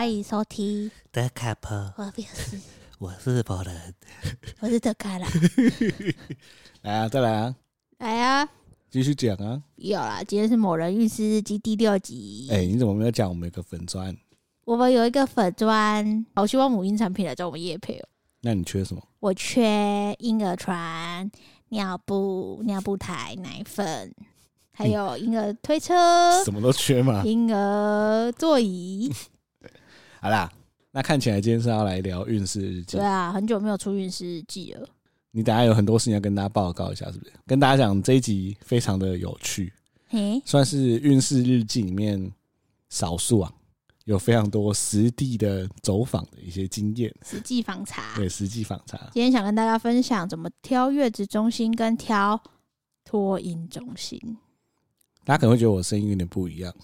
欢迎收听德卡波，我不是，我是波人，我是德卡啦。来啊，再来啊，来啊，继续讲啊。有啦，今天是某人运势日记第六集。哎、欸，你怎么没有讲我们有个粉砖？我们有一个粉砖，好希望母婴产品来找我们夜配哦。那你缺什么？我缺婴儿床、尿布、尿布台、奶粉，还有婴儿推车，什么都缺吗？婴儿座椅。好啦，那看起来今天是要来聊运势日记。对啊，很久没有出运势日记了。你等下有很多事情要跟大家报告一下，是不是？跟大家讲这一集非常的有趣，嘿，算是运势日记里面少数啊。有非常多实地的走访的一些经验，实际访查。对，实际访查。今天想跟大家分享怎么挑月子中心跟挑托婴中心。大家可能会觉得我声音有点不一样，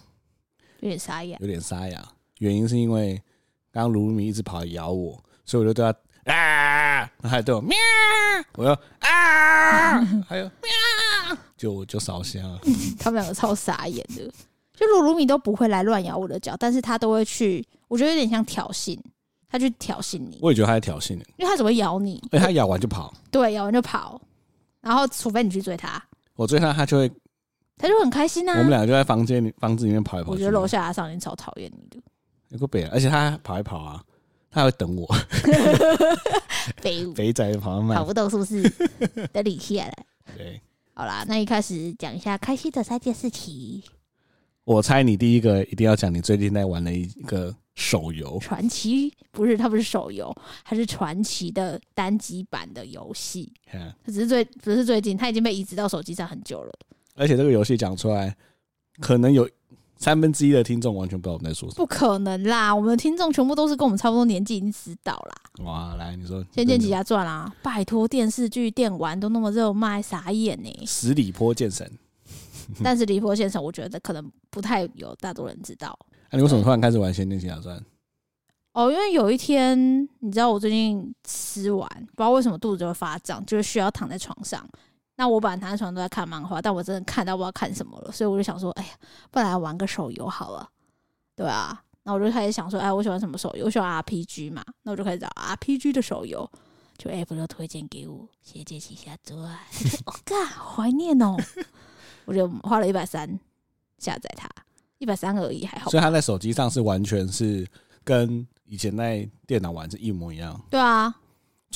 有点沙哑，有点沙哑。原因是因为刚刚卢卢米一直跑来咬我，所以我就对他啊，还对我喵，我要啊，还有喵，就就烧香了。他们两个超傻眼的。就鲁鲁米都不会来乱咬我的脚，但是他都会去，我觉得有点像挑衅，他去挑衅你。我也觉得他在挑衅你，因为他只会咬你，哎，他咬完就跑，对，咬完就跑，然后除非你去追他，我追他，他就会，他就很开心啊。我们两个就在房间里房子里面跑来跑去。我觉得楼下的少年超讨厌你的，有个北，而且他跑一跑啊，他还会等我，肥肥仔跑慢，跑不动是不是？等你起来。对，好啦，那一开始讲一下开心的三件事情。我猜你第一个一定要讲你最近在玩的一个手游，传奇不是，它不是手游，它是传奇的单机版的游戏。它只是最不是最近，它已经被移植到手机上很久了。而且这个游戏讲出来，可能有三分之一的听众完全不知道我们在说什么。不可能啦，我们的听众全部都是跟我们差不多年纪，已经知道啦。哇，来你说《仙剑奇侠传》啊，拜托电视剧、电玩都那么热卖，傻眼呢、欸。十里坡剑神。但是离坡先生，我觉得可能不太有大多人知道。那、啊、你为什么突然开始玩《仙剑奇侠传》？哦，因为有一天，你知道我最近吃完，不知道为什么肚子就会发胀，就是需要躺在床上。那我本来躺在床上都在看漫画，但我真的看到不知道看什么了，所以我就想说，哎呀，不然来玩个手游好了，对啊。那我就开始想说，哎，我喜欢什么手游？我喜欢 RPG 嘛，那我就开始找 RPG 的手游，就 App 都推荐给我《仙剑奇侠传》。我靠，好怀念哦。我就花了一百三下载它，一百三而已，还好。所以它在手机上是完全是跟以前在电脑玩是一模一样。对啊，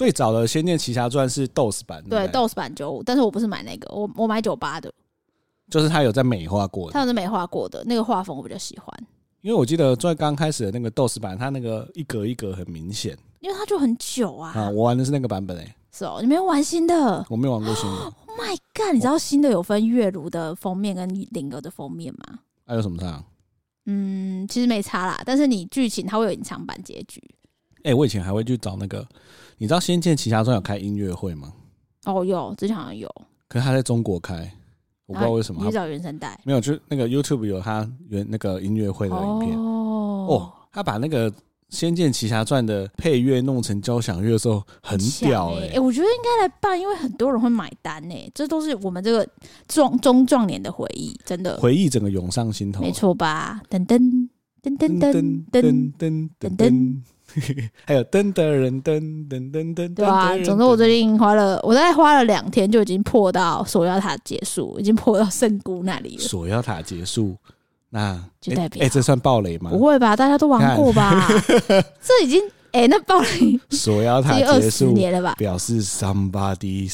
最早的《仙剑奇侠传》是 DOS 版，对，DOS 版九五，但是我不是买那个，我我买九八的，就是它有在美化过的，它有在美化过的那个画风我比较喜欢。因为我记得在刚开始的那个 DOS 版，它那个一格一格很明显，因为它就很久啊。啊，我玩的是那个版本诶、欸，是哦，你没有玩新的？我没有玩过新的。My God！你知道新的有分月如的封面跟灵儿的封面吗？还、啊、有什么差？嗯，其实没差啦，但是你剧情它会有隐藏版结局。哎、欸，我以前还会去找那个，你知道《仙剑奇侠传》有开音乐会吗？哦，有，之前好像有。可是他在中国开，我不知道为什么。你找原声带？没有，就那个 YouTube 有他原那个音乐会的影片。哦，哦，他把那个。《仙剑奇侠传》的配乐弄成交响乐的时候很屌哎、欸！哎、欸，我觉得应该来办，因为很多人会买单哎、欸，这都是我们这个壮中壮年的回忆，真的回忆整个涌上心头，没错吧？噔噔噔噔噔噔噔噔噔，还有噔噔人噔噔噔噔，对啊，总之我最近花了，我大概花了两天就已经破到锁妖塔结束，已经破到圣姑那里了。锁妖塔结束。那就代表哎、欸欸，这算暴雷吗？不会吧，大家都玩过吧？这已经哎、欸，那暴雷 锁妖塔结束年了吧？表示 somebody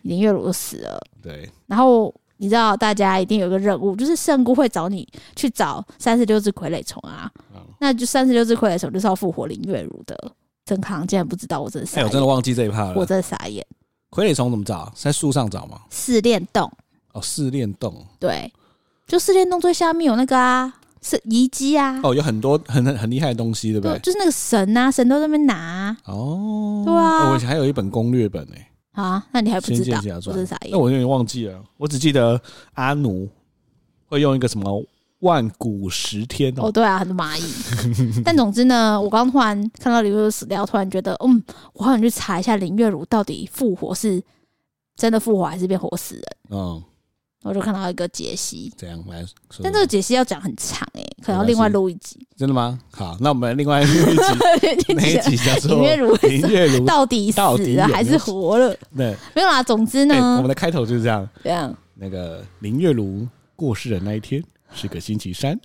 林月如死了。对。然后你知道，大家一定有个任务，就是圣姑会找你去找三十六只傀儡虫啊。嗯、那就三十六只傀儡虫就是要复活林月如的。曾康竟然不知道，我真的傻眼、欸。我真的忘记这一趴了。我真的傻眼。傀儡虫怎么找？在树上找吗？试炼洞。哦，试炼洞。对。就试炼洞最下面有那个啊，是遗迹啊。哦，有很多很很很厉害的东西，对不对？对，就是那个神啊，神都在那边拿、啊。哦，对啊。我以前还有一本攻略本呢、欸。啊，那你还不知道？仙剑奇侠传。是啥意思？那我有点忘记了，我只记得阿奴会用一个什么万古十天哦。哦，对啊，很多蚂蚁。但总之呢，我刚突然看到林月如死掉，突然觉得，嗯，我好想去查一下林月如到底复活是真的复活还是变活死人。嗯。我就看到一个解析，怎样来说？但这个解析要讲很长哎、欸，可能要另外录一集。真的吗？好，那我们另外录一集，哪一集叫做林月如？林月如到底死了还是活了？对，没有啦。总之呢，欸、我们的开头就是这样。这样，那个林月如过世的那一天是个星期三。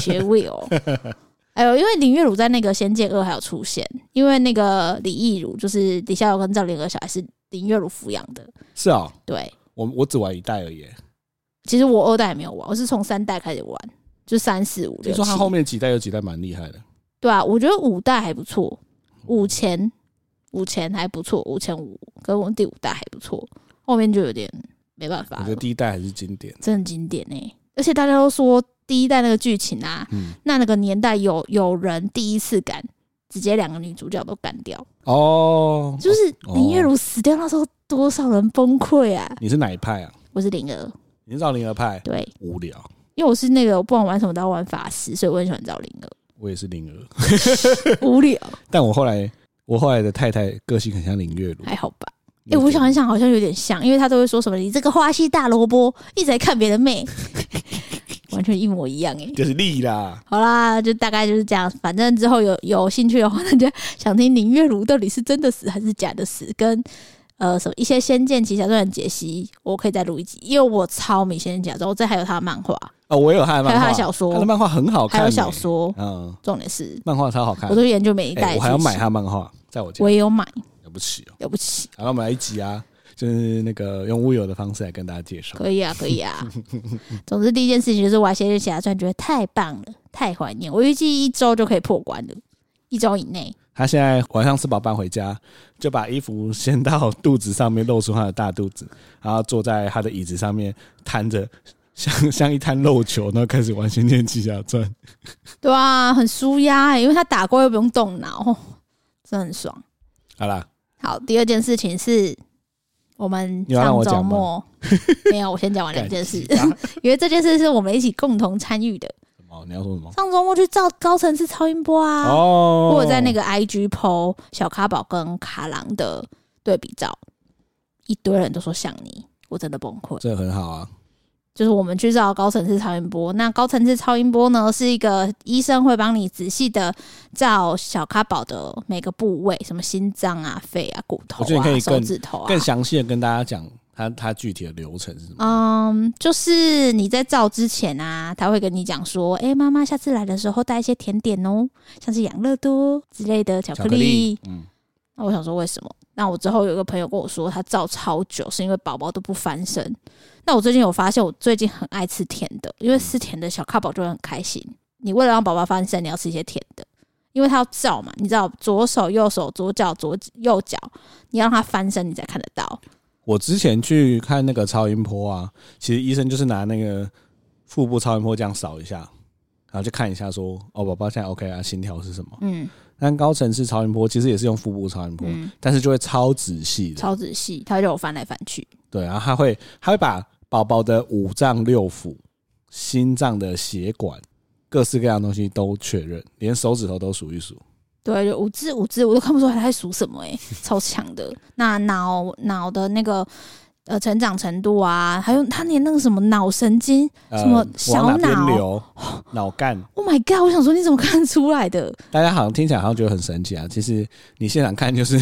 学位哦。哎呦，因为林月如在那个《仙剑二》还有出现，因为那个李易如就是李逍遥跟赵灵儿小孩是林月如抚养的。是啊、哦，对，我我只玩一代而已。其实我二代也没有玩，我是从三代开始玩，就三四五六。听说他后面几代有几代蛮厉害的。对啊，我觉得五代还不错，五前五前还不错，五前五跟我第五代还不错，后面就有点没办法。我觉得第一代还是经典，真的经典呢、欸。而且大家都说第一代那个剧情啊，嗯、那那个年代有有人第一次敢直接两个女主角都干掉哦，就是林月如死掉那时候多少人崩溃啊！你是哪一派啊？我是灵儿。你是赵灵儿派？对，无聊。因为我是那个我不管玩什么都要玩法师，所以我很喜欢找灵儿。我也是灵儿，无聊。但我后来，我后来的太太个性很像林月如，还好吧？哎、欸，我想一想，好像有点像，因为她都会说什么“你这个花心大萝卜，一直在看别的妹”，完全一模一样哎、欸，就是丽啦。好啦，就大概就是这样。反正之后有有兴趣的话，大家想听林月如到底是真的死还是假的死，跟。呃，什么一些《仙剑奇侠传》的解析，我可以再录一集，因为我超迷《仙剑奇侠传》，我这还有他的漫画。哦，我有他的漫画，还有他的小说，他的漫画很好看，还有小说，嗯，重点是漫画超好看，我都研究每一代、欸，我还要买他漫画，在我家，我也有买，了不起哦，了不起，然后我们来一集啊，就是那个用乌有的方式来跟大家介绍，可以啊，可以啊，总之第一件事情就是玩《仙剑奇侠传》，觉得太棒了，太怀念，我预计一周就可以破关了，一周以内。他现在晚上吃饱饭回家，就把衣服掀到肚子上面，露出他的大肚子，然后坐在他的椅子上面，摊着 像像一滩肉球，然后开始玩《仙剑奇侠传》。对啊，很舒压欸，因为他打过又不用动脑，真的很爽。好啦，好，第二件事情是我们上周末 没有，我先讲完两件事，因为这件事是我们一起共同参与的。哦，你要说什么？上周末去照高层次超音波啊！哦，或者在那个 IG PO 小咖宝跟卡郎的对比照，一堆人都说像你，我真的崩溃。这很好啊，就是我们去照高层次超音波。那高层次超音波呢，是一个医生会帮你仔细的照小咖宝的每个部位，什么心脏啊、肺啊、骨头啊、手指头啊，更详细的跟大家讲。他他具体的流程是什么？嗯，就是你在照之前啊，他会跟你讲说，哎、欸，妈妈下次来的时候带一些甜点哦，像是养乐多之类的巧克力。巧克力嗯，那我想说为什么？那我之后有一个朋友跟我说，他照超久是因为宝宝都不翻身。那我最近有发现，我最近很爱吃甜的，因为吃甜的小咖宝就会很开心。你为了让宝宝翻身，你要吃一些甜的，因为他要照嘛，你知道左手右手左脚左右脚，你要让他翻身，你才看得到。我之前去看那个超音波啊，其实医生就是拿那个腹部超音波这样扫一下，然后就看一下说，哦，宝宝现在 OK 啊，心跳是什么？嗯，但高层次超音波其实也是用腹部超音波，嗯、但是就会超仔细的，超仔细，它就翻来翻去。对，然后他会，他会把宝宝的五脏六腑、心脏的血管、各式各样的东西都确认，连手指头都数一数。对，就五只五只，我都看不出来他在数什么诶、欸，超强的。那脑脑的那个呃成长程度啊，还有他连那个什么脑神经，呃、什么小脑、脑干。Oh my god！我想说你怎么看出来的？大家好像听起来好像觉得很神奇啊，其实你现场看就是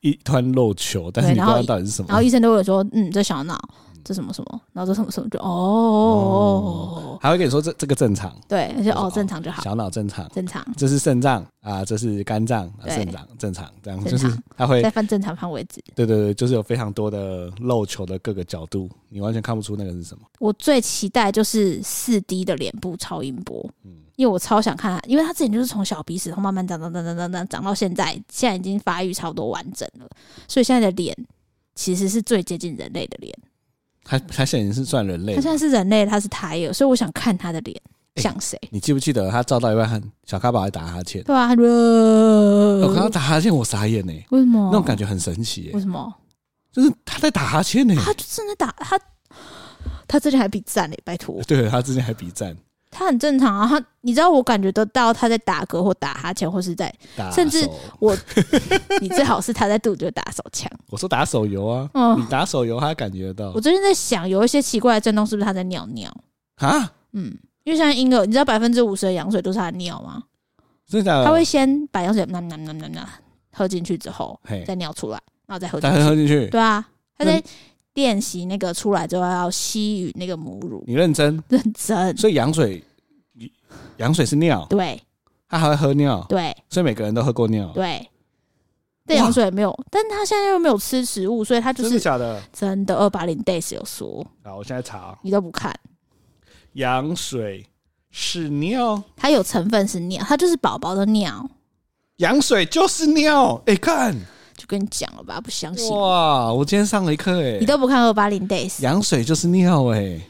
一团肉球，但是你不知道到底是什么。然后医生都会说，嗯，这小脑。这什么什么，然后这什么什么就哦，哦，还会跟你说这这个正常，对，而且哦正常就好，小脑正常，正常，这是肾脏啊，这是肝脏，肾脏正常，这样就是他会再放正常放位置，对对对，就是有非常多的漏球的各个角度，你完全看不出那个是什么。我最期待就是四 D 的脸部超音波，嗯，因为我超想看他，因为他之前就是从小鼻屎，然后慢慢长长长长长长长到现在，现在已经发育差不多完整了，所以现在的脸其实是最接近人类的脸。他他现在已经是算人类，他现在是人类，他是胎儿，所以我想看他的脸像谁？你记不记得他照到一半，小咖宝还打哈欠？对啊，他我看他打哈欠，我傻眼呢。为什么？那种感觉很神奇。为什么？就是他在打哈欠呢。他就正在打他，他之前还比赞呢，拜托。对，他之前还比赞。他很正常啊。他你知道我感觉得到他在打嗝或打哈欠，或是在甚至我，你最好是他在肚子就打手枪。我说打手游啊，哦你打手游他感觉得到我最近在想，有一些奇怪的震动，是不是他在尿尿？啊？嗯，因为像婴儿，你知道百分之五十的羊水都是他尿吗？真的？他会先把羊水那那那那那喝进去之后，再尿出来，然后再喝进再喝去。进去，对啊，他那在练习那个出来之后要吸吮那个母乳，你认真？认真。所以羊水，羊水是尿，对他还会喝尿，对所以每个人都喝过尿。对，但羊水没有，但他现在又没有吃食物，所以他就真的是假的？真的。二八零 days 有说，好，我现在查你都不看，羊水是尿，它有成分是尿，它就是宝宝的尿，羊水就是尿。哎，看就跟你讲了吧，不相信，哇，我今天上了一课哎你，都不看二八零 days，羊水就是尿哎，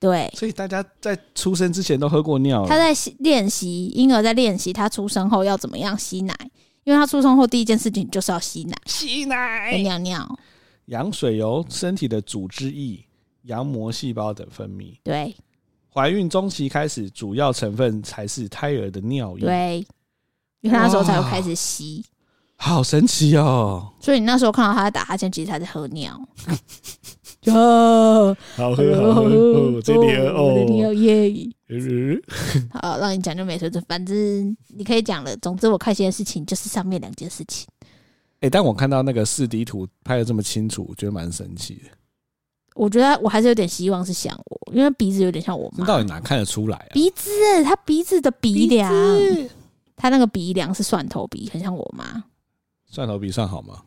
对。所以大家在出生之前都喝过尿。他在习练习婴儿在练习他出生后要怎么样吸奶，因为他出生后第一件事情就是要吸奶、吸跟奶，尿尿。羊水由身体的组织液、羊膜细胞等分泌。对怀孕中期开始，主要成分才是胎儿的尿液。，对，因为他那时候才会开始吸，好神奇哦！所以你那时候看到他在打哈欠，其实他在喝尿。就好喝好喝，哦这尿哦。耶！呃好，让你讲就没水准，反正你可以讲了。总之，我开心的事情就是上面两件事情。哎，但我看到那个四 D 图拍的这么清楚，我觉得蛮神奇的。我觉得我还是有点希望是像我，因为鼻子有点像我妈。这到底哪看得出来啊？鼻子，他鼻子的鼻梁，子他那个鼻梁是蒜头鼻，很像我妈，蒜头鼻算好吗？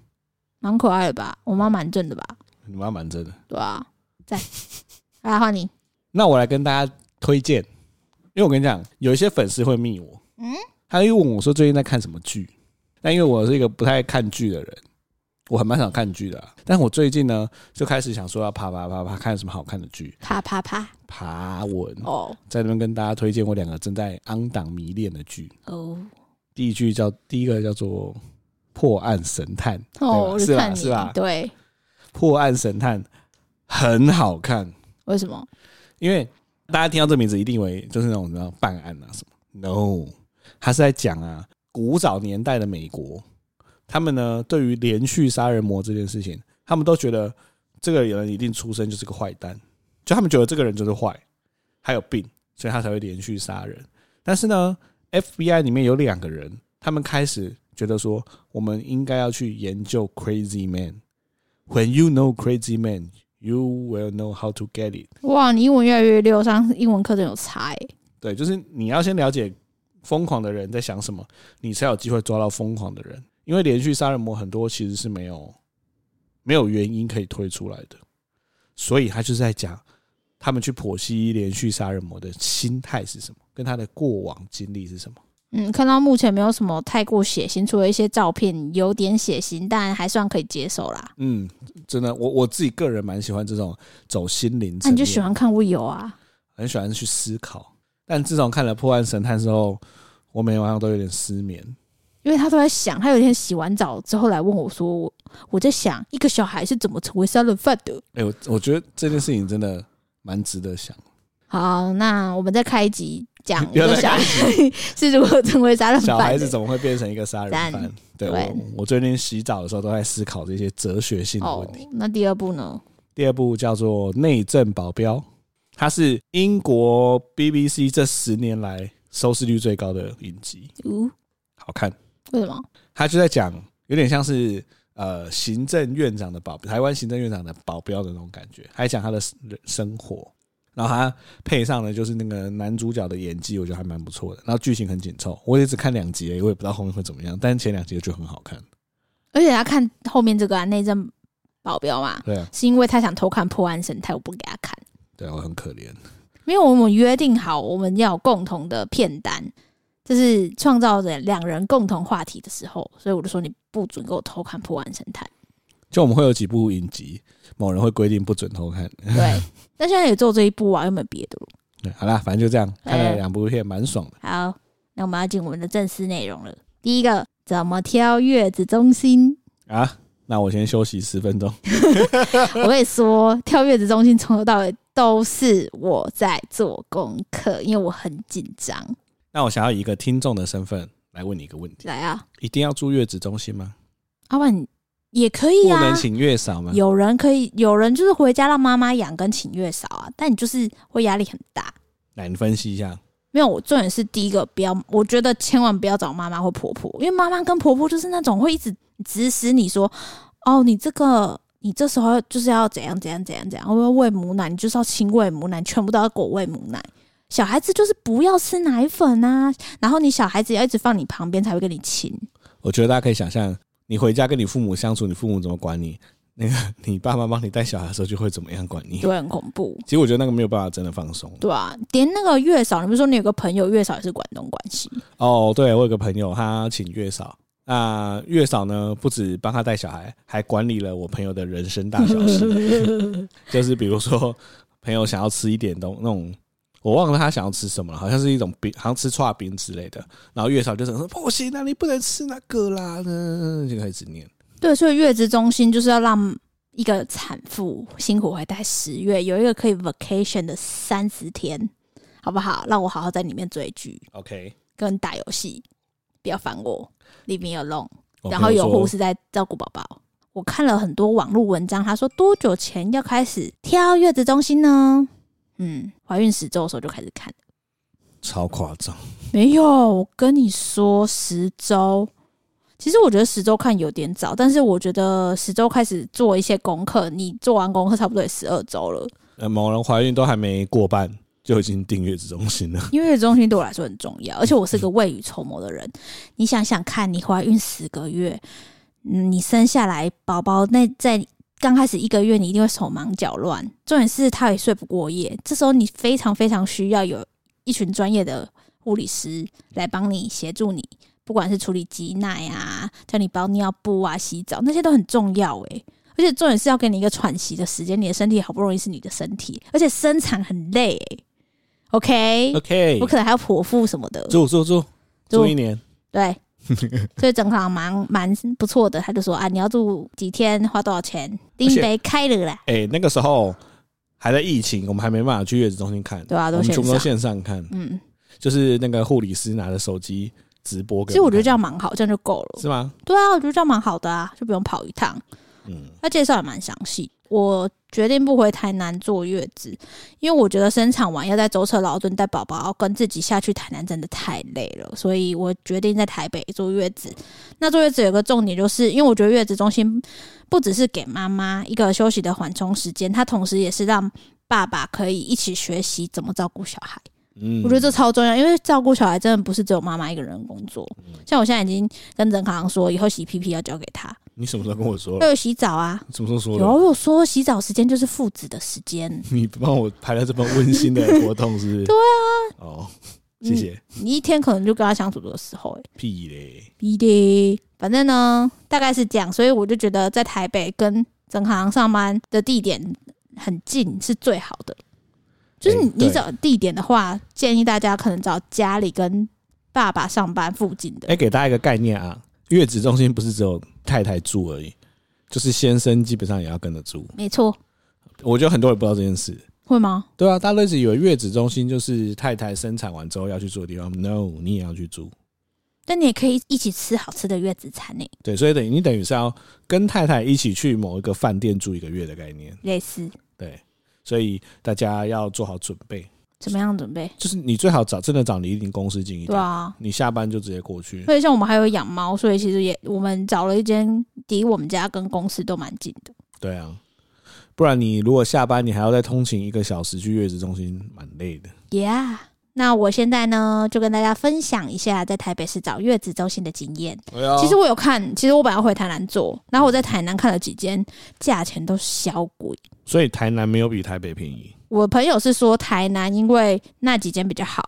蛮可爱的吧？我妈蛮正的吧？你妈蛮正的。对啊，在，来换你。那我来跟大家推荐，因为我跟你讲，有一些粉丝会密我，嗯，他又问我说最近在看什么剧。那因为我是一个不太看剧的人，我很蛮想看剧的啊、但我最近呢，就开始想说要爬爬爬爬，看什么好看的剧，爬爬爬，爬文，哦在那边跟大家推荐我两个正在昂档迷恋的剧。哦第一剧叫第一个叫做《破案神探》，哦，是吧是吧？对，《破案神探》很好看，为什么？因为大家听到这名字一定以为就是那种什么办案啊什么，no，他是在讲啊古早年代的美国，他们呢对于连续杀人魔这件事情，他们都觉得这个人一定出生就是个坏蛋，就他们觉得这个人就是坏，还有病，所以他才会连续杀人。但是呢，FBI 里面有两个人，他们开始觉得说，我们应该要去研究 Crazy Man。When you know Crazy Man, you will know how to get it。哇，你英文越来越溜，上英文课真有差哎。对，就是你要先了解疯狂的人在想什么，你才有机会抓到疯狂的人。因为连续杀人魔很多其实是没有没有原因可以推出来的，所以他就是在讲他们去剖析连续杀人魔的心态是什么，跟他的过往经历是什么。嗯，看到目前没有什么太过血腥，除了一些照片有点血腥，但还算可以接受啦。嗯，真的，我我自己个人蛮喜欢这种走心灵那、你就喜欢看我有啊？很喜欢去思考。但自从看了《破案神探》之后，我每天晚上都有点失眠。因为他都在想，他有一天洗完澡之后来问我说：“我我在想，一个小孩是怎么成为杀人犯的哎、我我觉得这件事情真的蛮值得想。？”好，那我们再开一集讲小孩 是如何成为杀人犯。小孩子怎么会变成一个杀人犯赞？对我，我最近洗澡的时候都在思考这些哲学性的哦问题。，那第二部呢？第二部叫做《内政保镖》，它是英国 BBC 这十年来收视率最高的影集，哦、好看。为什么？他就在讲，有点像是呃行政院长的保，台湾行政院长的保镖的那种感觉，还讲他的生活。然后他配上的就是那个男主角的演技，我觉得还蛮不错的。然后剧情很紧凑，我也只看两集我也不知道后面会怎么样。但是前两集就很好看。而且他看后面这个啊，内政保镖嘛，对啊，是因为他想偷看破案神探，我不给他看。对啊，我很可怜。因为我们约定好，我们要有共同的片单，就是创造着两人共同话题的时候，所以我就说你不准给我偷看破案神探。就我们会有几部影集，某人会规定不准偷看。对，但现在也做这一部啊，又没有别的了。对，好啦，反正就这样，看了哎两部片，蛮爽的。好，那我们要进我们的正式内容了。第一个，怎么挑月子中心？啊，那我先休息十分钟。我跟你说，挑月子中心从头到尾都是我在做功课，因为我很紧张。那我想要以一个听众的身份来问你一个问题：来啊，一定要住月子中心吗？阿万也可以啊，不能请月嫂吗？有人可以，有人就是回家让妈妈养跟请月嫂啊，但你就是会压力很大。来，你分析一下。没有，我重点是第一个，不要，我觉得千万不要找妈妈或婆婆，因为妈妈跟婆婆就是那种会一直指使你说，哦，你这个，你这时候就是要怎样怎样怎样怎样，我要喂母奶，你就是要亲喂母奶，全部都要给我喂母奶。小孩子就是不要吃奶粉啊，然后你小孩子要一直放你旁边才会跟你亲。我觉得大家可以想象，你回家跟你父母相处，你父母怎么管你？那个你爸妈帮你带小孩的时候，就会怎么样管你？对，很恐怖。其实我觉得那个没有办法真的放松。对啊，连那个月嫂，你不是说你有个朋友月嫂也是管东管西？哦，对，我有个朋友，他请月嫂。那月嫂呢，不止帮他带小孩，还管理了我朋友的人生大小事。就是比如说，朋友想要吃一点东那种，我忘了他想要吃什么了，好像是一种冰，好像吃串冰之类的。然后月嫂就说：“不行啊，你不能吃那个啦。”就开始念。对，所以月子中心就是要让一个产妇辛苦回带十月，有一个可以 vacation 的三十天，好不好？让我好好在里面追剧，OK，跟打游戏，不要烦我，leave me alone。然后有护士在照顾宝宝。我看了很多网络文章，他说多久前要开始挑月子中心呢？嗯，怀孕十周的时候就开始看，超夸张。没有，我跟你说十周。其实我觉得十周看有点早，但是我觉得十周开始做一些功课，你做完功课差不多也十二周了。呃，某人怀孕都还没过半，就已经订月子中心了。因为月子中心对我来说很重要，而且我是个未雨绸缪的人。你想想看，你怀孕十个月，嗯，你生下来宝宝，那在刚开始一个月，你一定会手忙脚乱，重点是他也睡不过夜。这时候你非常非常需要有一群专业的护理师来帮你协助你。不管是处理挤奶啊，叫你包尿布啊、洗澡，那些都很重要诶、欸。而且重点是要给你一个喘息的时间，你的身体好不容易是你的身体，而且生产很累、欸。OK OK，我可能还要剖腹什么的，住住住住一年，对，所以整行蛮蛮不错的。他就说啊，你要住几天，花多少钱？订杯开了啦。哎、欸，那个时候还在疫情，我们还没办法去月子中心看，对啊，都我们全部都线上看。嗯，就是那个护理师拿着手机。直播，其实我觉得这样蛮好，这样就够了，是吗？对啊，我觉得这样蛮好的啊，就不用跑一趟。嗯，他介绍也蛮详细。我决定不回台南坐月子，因为我觉得生产完要在舟车劳顿带宝宝，跟自己下去台南真的太累了，所以我决定在台北坐月子。那坐月子有个重点，就是因为我觉得月子中心不只是给妈妈一个休息的缓冲时间，它同时也是让爸爸可以一起学习怎么照顾小孩。嗯，我觉得这超重要，因为照顾小孩真的不是只有妈妈一个人工作。像我现在已经跟曾康说，以后洗屁屁要交给他。你什么时候跟我说？要有洗澡啊？什么时候说的？有啊，我有说洗澡时间就是父子的时间。你帮我排了这么温馨的活动，是不是？对啊。哦，谢谢。你一天可能就跟他相处的时候，哎，屁嘞，屁嘞。反正呢，大概是这样，所以我就觉得在台北跟整行上班的地点很近是最好的。就是你你找地点的话，建议大家可能找家里跟爸爸上班附近的。哎，给大家一个概念啊，月子中心不是只有太太住而已，就是先生基本上也要跟着住。没错，我觉得很多人不知道这件事，会吗？对啊，大家一直以为月子中心就是太太生产完之后要去住的地方。No，你也要去住，但你也可以一起吃好吃的月子餐呢。对，所以等于你等于是要跟太太一起去某一个饭店住一个月的概念，类似。对。所以大家要做好准备。怎么样准备？就是你最好找真的找离你公司近一点。对啊，你下班就直接过去。所以像我们还有养猫，所以其实也我们找了一间离我们家跟公司都蛮近的。对啊，不然你如果下班你还要再通勤一个小时去月子中心，蛮累的。Yeah。那我现在呢，就跟大家分享一下在台北市找月子中心的经验。其实我有看，其实我本来要回台南做，然后我在台南看了几间，价钱都小贵。所以台南没有比台北便宜。我朋友是说台南因为那几间比较好，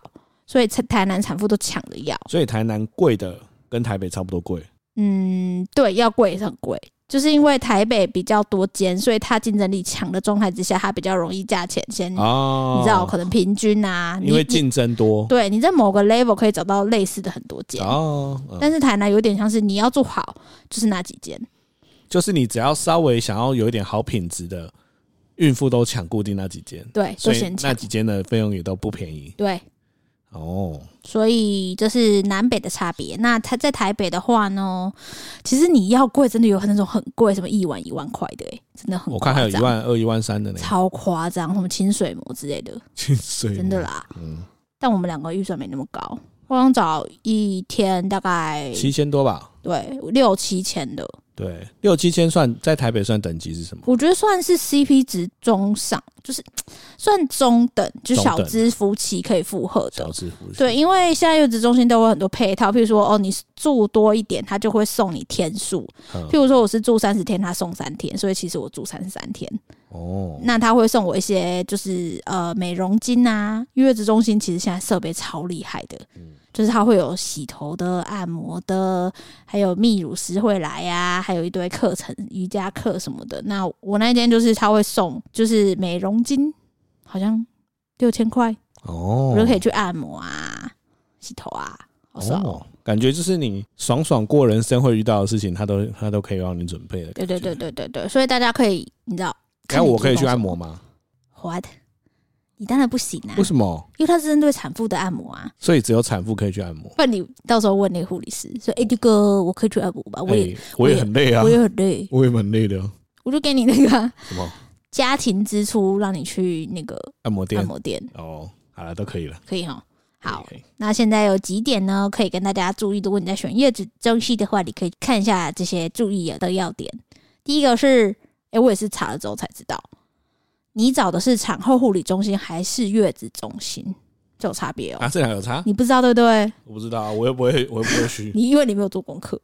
所以台南产妇都抢着要。所以台南贵的跟台北差不多贵。嗯，对，要贵也是很贵。就是因为台北比较多间，所以它竞争力强的状态之下，它比较容易价钱先，哦、你知道可能平均啊，因为竞争多，对，你在某个 level 可以找到类似的很多间哦。嗯、但是台南有点像是你要做好，就是那几间，就是你只要稍微想要有一点好品质的，孕妇都抢固定那几间，对，所以。那几间的费用也都不便宜对，哦。所以这是南北的差别。那它在台北的话呢，其实你要贵，真的有那种很贵，什么一晚一万块的、欸，真的很。我看还有一万二、一万三的呢，超夸张，什么清水模之类的，清水真的啦。嗯，但我们两个预算没那么高，我想找一天大概七千多吧。对六七千的，对，六七千算在台北算等级是什么？我觉得算是 CP 值中上，就是 算中等，就小资夫妻可以负荷的小。资夫妻对，因为现在月子中心都有很多配套，譬如说哦，你住多一点，他就会送你天数。嗯譬如说我是住三十天，他送三天，所以其实我住三十三天。哦，那他会送我一些就是呃美容巾啊，月子中心其实现在设备超厉害的，就是它会有洗头的、按摩的，还有泌乳师会来呀、啊，还有一堆课程、瑜伽课什么的。那我那间就是他会送，就是美容巾，好像六千块，哦，我就可以去按摩啊、洗头啊，好爽哦。哦，感觉就是你爽爽过人生会遇到的事情，他都他都可以帮你准备的。对对对。对对对，所以大家可以，你知道，那我可以去按摩吗？？What？你当然不行啊为，什么？因为它是针对产妇的按摩啊。所以只有产妇可以去按摩。不然你到时候问那个护理师说：“哎、欸，这个我可以去按摩吧？我也、哎我也很累啊我，也很累，我也蛮累的。我就给你那个啊什么家庭支出，让你去那个按摩店按？摩店，哦，好了，都可以了。可以哈。好，那现在有几点呢？可以跟大家注意。如果你在选月子中心的话，你可以看一下这些注意的要点。第一个是，哎、欸，我也是查了之后才知道，你找的是产后护理中心还是月子中心，这有差别哦、啊，这两个有差？你不知道对不对？我不知道啊，我又不会，我又不会虚。你因为你没有做功课，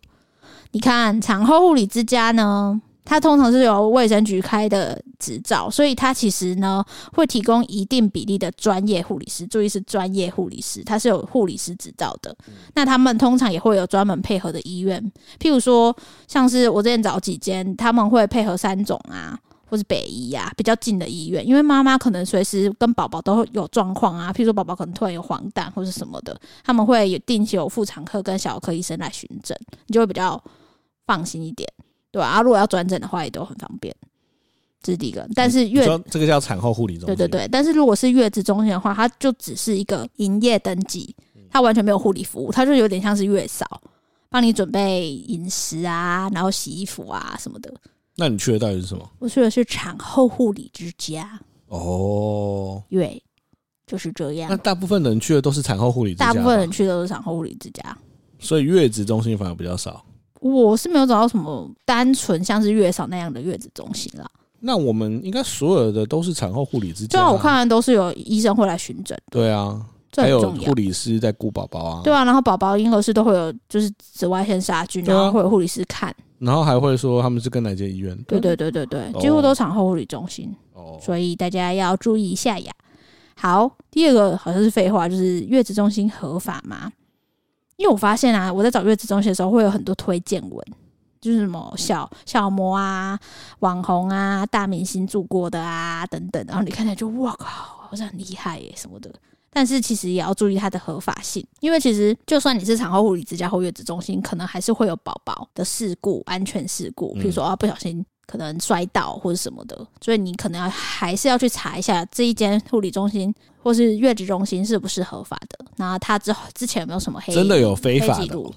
你看产后护理之家呢，它通常是由卫生局开的执照，所以它其实呢会提供一定比例的专业护理师，注意是专业护理师，它是有护理师执照的。那他们通常也会有专门配合的医院，譬如说像是我之前找几间，他们会配合三种啊。或是北医呀、啊，比较近的医院，因为妈妈可能随时跟宝宝都会有状况啊，譬如说宝宝可能突然有黄疸或是什么的，他们会有定期有妇产科跟小儿科医生来巡诊，你就会比较放心一点，对啊，如果要转诊的话，也都很方便，这是第一个。但是月这个叫产后护理中心，对对对，但是如果是月子中心的话，它就只是一个营业登记，它完全没有护理服务，它就有点像是月嫂，帮你准备饮食啊，然后洗衣服啊什么的。那你去的到底是什么？我去的是产后护理之家哦，对，就是这样。那大部分人去的都是产后护理之家，大部分人去的都是产后护理之家，所以月子中心反而比较少。我是没有找到什么单纯像是月嫂那样的月子中心啦。那我们应该所有的都是产后护理之家、啊。就像我看的都是有医生会来巡诊，对啊，这还有很重要护。理师在顾宝宝啊。对啊，然后宝宝婴儿室都会有就是紫外线杀菌，对啊然后会有护理师看。然后还会说他们是跟哪间医院？对对对对对，哦几乎都产后护理中心，哦，所以大家要注意一下呀。好，第二个好像是废话，就是月子中心合法吗？因为我发现啊，我在找月子中心的时候，会有很多推荐文，就是什么小小模啊、网红啊、大明星住过的啊等等，然后你看起来就哇靠，好像很厉害耶什么的。但是其实也要注意它的合法性，因为其实就算你是产后护理之家或月子中心，可能还是会有宝宝的事故、安全事故，比如说啊不小心可能摔倒或者什么的，所以你可能要还是要去查一下这一间护理中心或是月子中心是不是合法的，然后他之后之前有没有什么黑真的有非法的哦？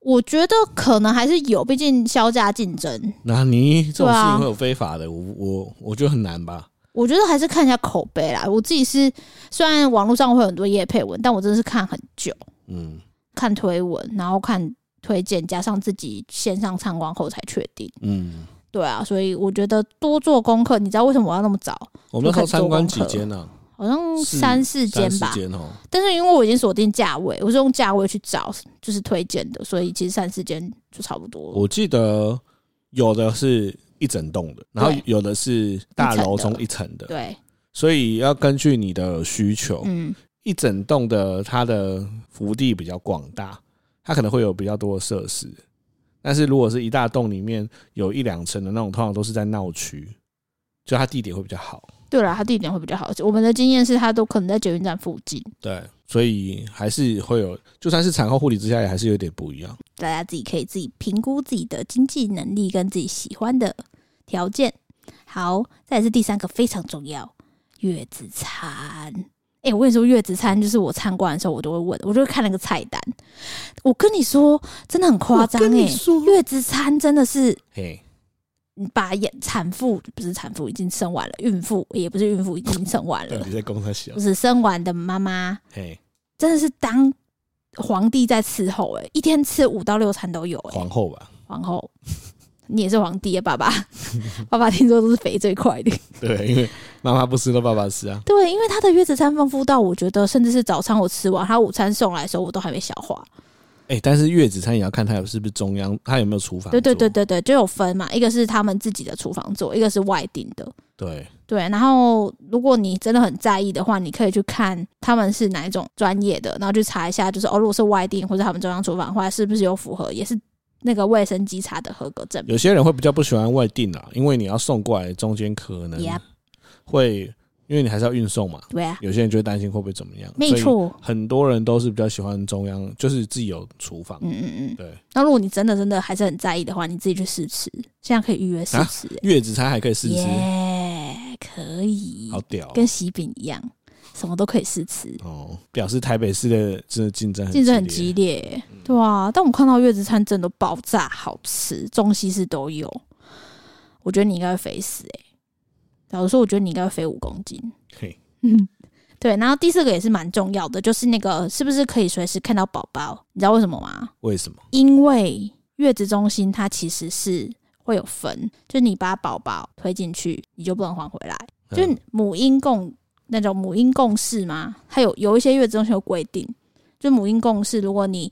我觉得可能还是有，毕竟削价竞争。那你这种事情会有非法的？我我我觉得很难吧。我觉得还是看一下口碑啦。我自己是虽然网络上会有很多叶配文，但我真的是看很久，嗯看推文，然后看推荐，加上自己线上参观后才确定。嗯，对啊，所以我觉得多做功课。你知道为什么我要那么早？我们那时候参观几间呢？好像三四间吧。但是因为我已经锁定价位，我是用价位去找，就是推荐的，所以其实三四间就差不多了。我记得有的是一整栋的，然后有的是大楼中一层的，对，所以要根据你的需求。嗯，一整栋的它的幅地比较广大，它可能会有比较多的设施。但是如果是一大栋里面有一两层的那种，通常都是在闹区，就它地点会比较好。对了，它地点会比较好。我们的经验是，它都可能在捷运站附近，对，所以还是会有，就算是产后护理之下，也还是有点不一样。大家自己可以自己评估自己的经济能力跟自己喜欢的条件。好，再来是第三个非常重要，月子餐。哎、欸，我跟你说，月子餐就是我参观的时候，我都会问，我就会看那个菜单。我跟你说，真的很夸张哎，月子餐真的是，嘿，你把产产妇不是产妇已经生完了，孕妇也不是孕妇已经生完了，你在供他洗，不是生完的妈妈，嘿，真的是当皇帝在伺候哎，一天吃五到六餐都有，皇后吧，皇后。你也是皇帝啊，爸爸！爸爸听说都是肥最快的。对，因为妈妈不吃，都爸爸吃啊。对，因为他的月子餐丰富到，我觉得甚至是早餐我吃完，他午餐送来的时候，我都还没消化。哎、欸，但是月子餐也要看他有是不是中央，他有没有厨房？对对对对对，就有分嘛，一个是他们自己的厨房做，一个是外订的。对对，然后如果你真的很在意的话，你可以去看他们是哪一种专业的，然后去查一下，就是哦，如果是外订或者他们中央厨房的话，是不是有符合，也是。那个卫生稽查的合格证，有些人会比较不喜欢外订啊，因为你要送过来，中间可能会，因为你还是要运送嘛。对啊，有些人就会担心会不会怎么样。没错，很多人都是比较喜欢中央，就是自己有厨房。嗯嗯嗯，对。那如果你真的真的还是很在意的话，你自己去试吃，现在可以预约试吃。月子餐还可以试吃，耶，可以，好屌，跟喜饼一样。什么都可以试吃哦，表示台北市的真的竞争竞争很激烈，对啊。但我看到月子餐真的爆炸好吃，中西式都有。我觉得你应该会肥死哎、欸，假如说我觉得你应该会肥五公斤。嘿，对。然后第四个也是蛮重要的，就是那个是不是可以随时看到宝宝？你知道为什么吗？为什么？因为月子中心它其实是会有分，就你把宝宝推进去，你就不能还回来，就母婴共。那种母婴共事嘛，它有有一些月子中心有规定，就母婴共事，如果你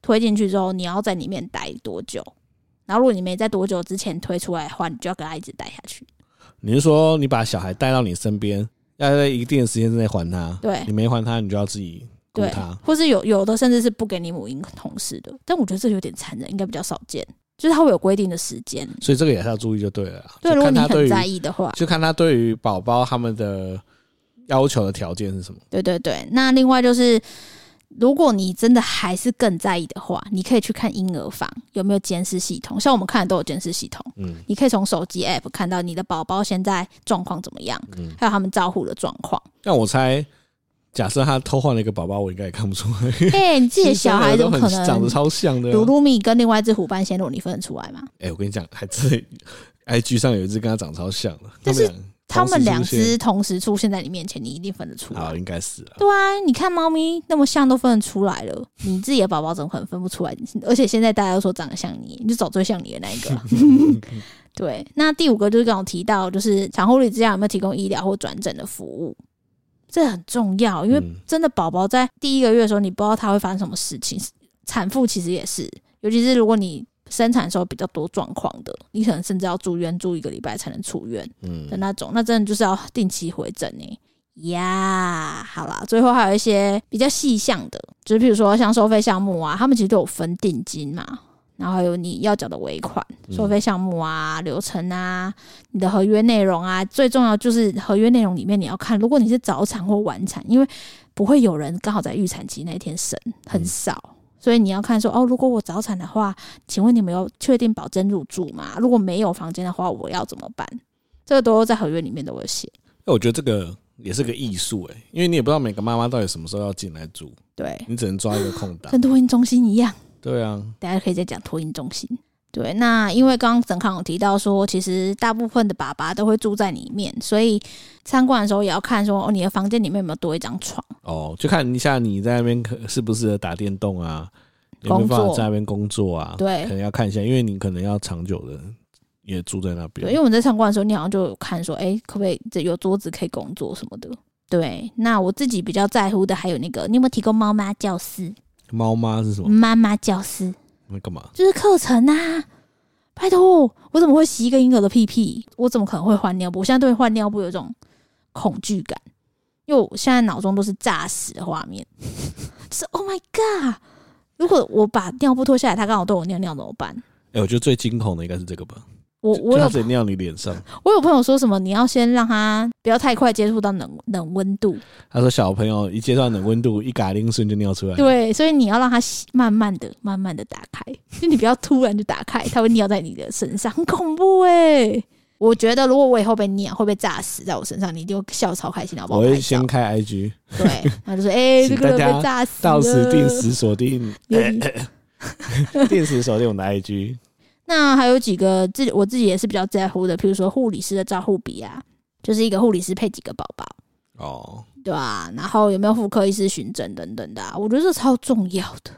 推进去之后，你要在里面待多久？然后如果你没在多久之前推出来的话，你就要跟他一直待下去。你是说你把小孩带到你身边，要在一定的时间之内还他？对，你没还他，你就要自己顾他。或是有有的甚至是不给你母婴同事的，但我觉得这有点残忍，应该比较少见。就是他会有规定的时间，所以这个也是要注意就对了。对，如果你很在意的话，就看他对于宝宝他们的。要求的条件是什么？对对对，那另外就是，如果你真的还是更在意的话，你可以去看婴儿房有没有监视系统。像我们看的都有监视系统，嗯，你可以从手机 app 看到你的宝宝现在状况怎么样，嗯，还有他们照护的状况。那我猜，假设他偷换了一个宝宝，我应该也看不出来。哎、欸，你自己的小孩怎么可能长得超像的？噜噜米跟另外一只虎斑暹罗，你分得出来吗？哎、欸，我跟你讲，还真 IG 上有一只跟他长超像的，但是。他们两只同时出现在你面前，你一定分得出来。啊，应该是。对啊，你看猫咪那么像，都分得出来了。你自己的宝宝怎么可能分不出来？而且现在大家都说长得像你，你就找最像你的那一个。对，那第五个就是刚刚提到，就是产后护理之家有没有提供医疗或转诊的服务？这很重要，因为真的宝宝在第一个月的时候，你不知道他会发生什么事情。产妇其实也是，尤其是如果你。生产的时候比较多状况的，你可能甚至要住院住一个礼拜才能出院，嗯的那种，那真的就是要定期回诊呢。呀，好啦，最后还有一些比较细项的，就是比如说像收费项目啊，他们其实都有分定金嘛，然后还有你要缴的尾款、收费项目啊、流程啊、你的合约内容啊，最重要就是合约内容里面你要看，如果你是早产或晚产，因为不会有人刚好在预产期那天生，很少。所以你要看说哦，如果我早产的话，请问你们有确定保证入住吗？如果没有房间的话，我要怎么办？这个都在合约里面都有写。那我觉得这个也是个艺术诶，因为你也不知道每个妈妈到底什么时候要进来住，对，你只能抓一个空档，跟托婴中心一样。对啊，大家可以再讲托婴中心。对，那因为刚刚沈康有提到说，其实大部分的爸爸都会住在里面，所以参观的时候也要看说，哦，你的房间里面有没有多一张床？哦，就看一下你在那边可适不适合打电动啊，有没有办法在那边工作啊？对，可能要看一下，因为你可能要长久的也住在那边。对，因为我们在参观的时候，你好像就有看说，哎、欸，可不可以这有桌子可以工作什么的？对，那我自己比较在乎的还有那个，你有没有提供猫妈教室？猫妈是什么？妈妈教室。那干嘛？就是课程啊！拜托，我怎么会洗一个婴儿的屁屁？我怎么可能会换尿布？我现在对换尿布有一种恐惧感，因为我现在脑中都是炸死的画面，就是 Oh my God！如果我把尿布脱下来，他刚好对我尿尿怎么办？哎、欸，我觉得最惊恐的应该是这个吧。我我有尿你脸上。我有朋友说什么，你要先让他不要太快接触到冷冷温度。他说小朋友一接触冷温度，一嘎铃声就尿出来。对，所以你要让他慢慢的、慢慢的打开，就你不要突然就打开，他会尿在你的身上，很恐怖哎、欸。我觉得如果我以后被尿会被炸死在我身上，你一定会笑超开心，好不好？我会先开 IG，对，然后就说：“哎、欸，这个人被炸死到时定时锁定，定时锁定我的 IG。”那还有几个自我自己也是比较在乎的，譬如说护理师的照护比啊，就是一个护理师配几个宝宝哦，对啊，然后有没有妇科医师巡诊等等的、啊，我觉得这超重要的，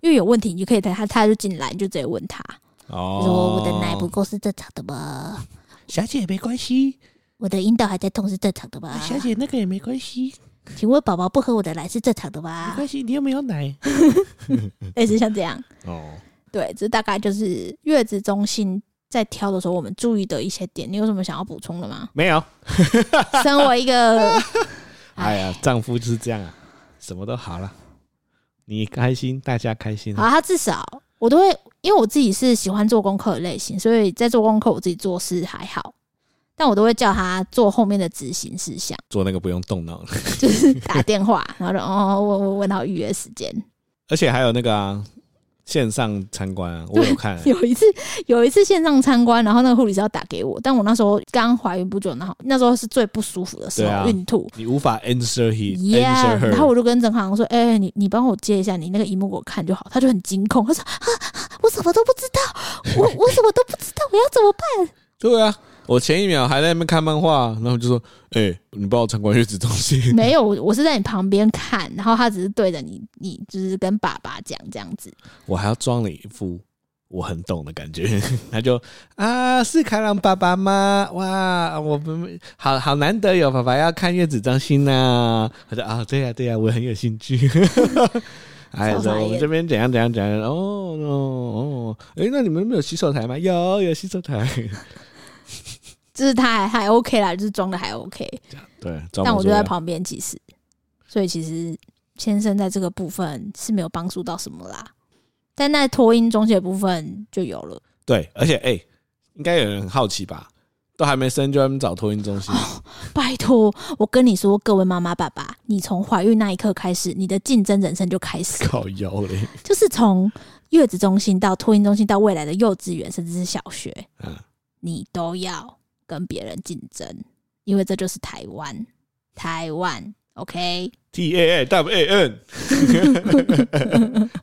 因为有问题你就可以他他就进来，你就直接问他哦，说我的奶不够是正常的吗？小姐没关系，我的阴道还在痛是正常的吧？小姐那个也没关系，请问宝宝不喝我的奶是正常的吧？没关系，你有没有奶？类似像这样哦。对，这大概就是月子中心在挑的时候，我们注意的一些点。你有什么想要补充的吗？没有。身为一个，哎呀，丈夫就是这样啊，什么都好了，你开心，大家开心。好，他至少我都会，因为我自己是喜欢做功课的类型，所以在做功课我自己做事还好，但我都会叫他做后面的执行事项，做那个不用动脑，就是打电话，然后就哦，我我问他预约时间，而且还有那个啊。线上参观啊，我有看。有一次，有一次线上参观，然后那个护理师要打给我，但我那时候刚怀孕不久，然后那时候是最不舒服的时候，孕、啊、吐，你无法 answer he yeah, answer。然后我就跟郑航说：“哎、欸，你你帮我接一下，你那个萤幕给我看就好。”他就很惊恐，他说：“啊，我什么都不知道，我我什么都不知道，我要怎么办？”对啊。我前一秒还在那边看漫画，然后就说：“哎、欸，你帮我参观月子中心。”没有，我是在你旁边看，然后他只是对着你，你就是跟爸爸讲这样子。我还要装了一副我很懂的感觉，他就啊，是开朗爸爸吗？哇，我们好好难得有爸爸要看月子中心呐、啊。他说啊，对呀、啊、对呀、啊，我很有兴趣。哎，说我们这边怎样怎样怎样？哦哦哦，哎，那你们没有洗手台吗？有，有洗手台。就是他还还 OK 啦，就是装的还 OK。对，但我就在旁边，其实，所以其实先生在这个部分是没有帮助到什么啦。但在托婴中心的部分就有了。对，而且哎、欸，应该有人很好奇吧？都还没生就在找托婴中心？哦、拜托，我跟你说，各位妈妈爸爸，你从怀孕那一刻开始，你的竞争人生就开始。靠腰嘞！就是从月子中心到托婴中心到未来的幼稚园，甚至是小学，嗯，你都要。跟别人竞争，因为这就是台湾，台湾，OK，T A A W A N，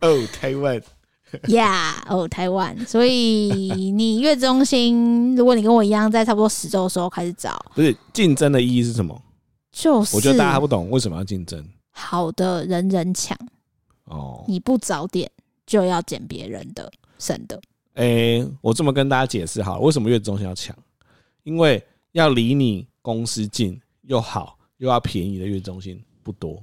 哦，台湾，Yeah，哦，台湾，所以你月中心，如果你跟我一样，在差不多十周的时候开始找，不是竞争的意义是什么？就是我觉得大家还不懂为什么要竞争。好的人人抢，哦，你不早点就要捡别人的省的。哎、欸，我这么跟大家解释好了，为什么月中心要抢？因为要离你公司近又好又要便宜的月子中心不多。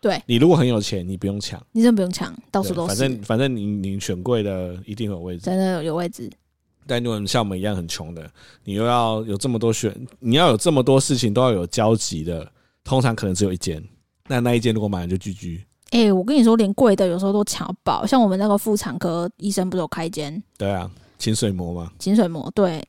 对，你如果很有钱，你不用抢，你真的不用抢，到处都是。反正反正你你选贵的一定有位置，真的有位置。但如果你像我们一样很穷的，你又要有这么多选，你要有这么多事情都要有交集的，通常可能只有一间。那那一间如果买了就居居。哎、欸，我跟你说，连贵的有时候都抢爆。像我们那个妇产科医生不是有开一间？对啊，清水膜嘛。清水膜对。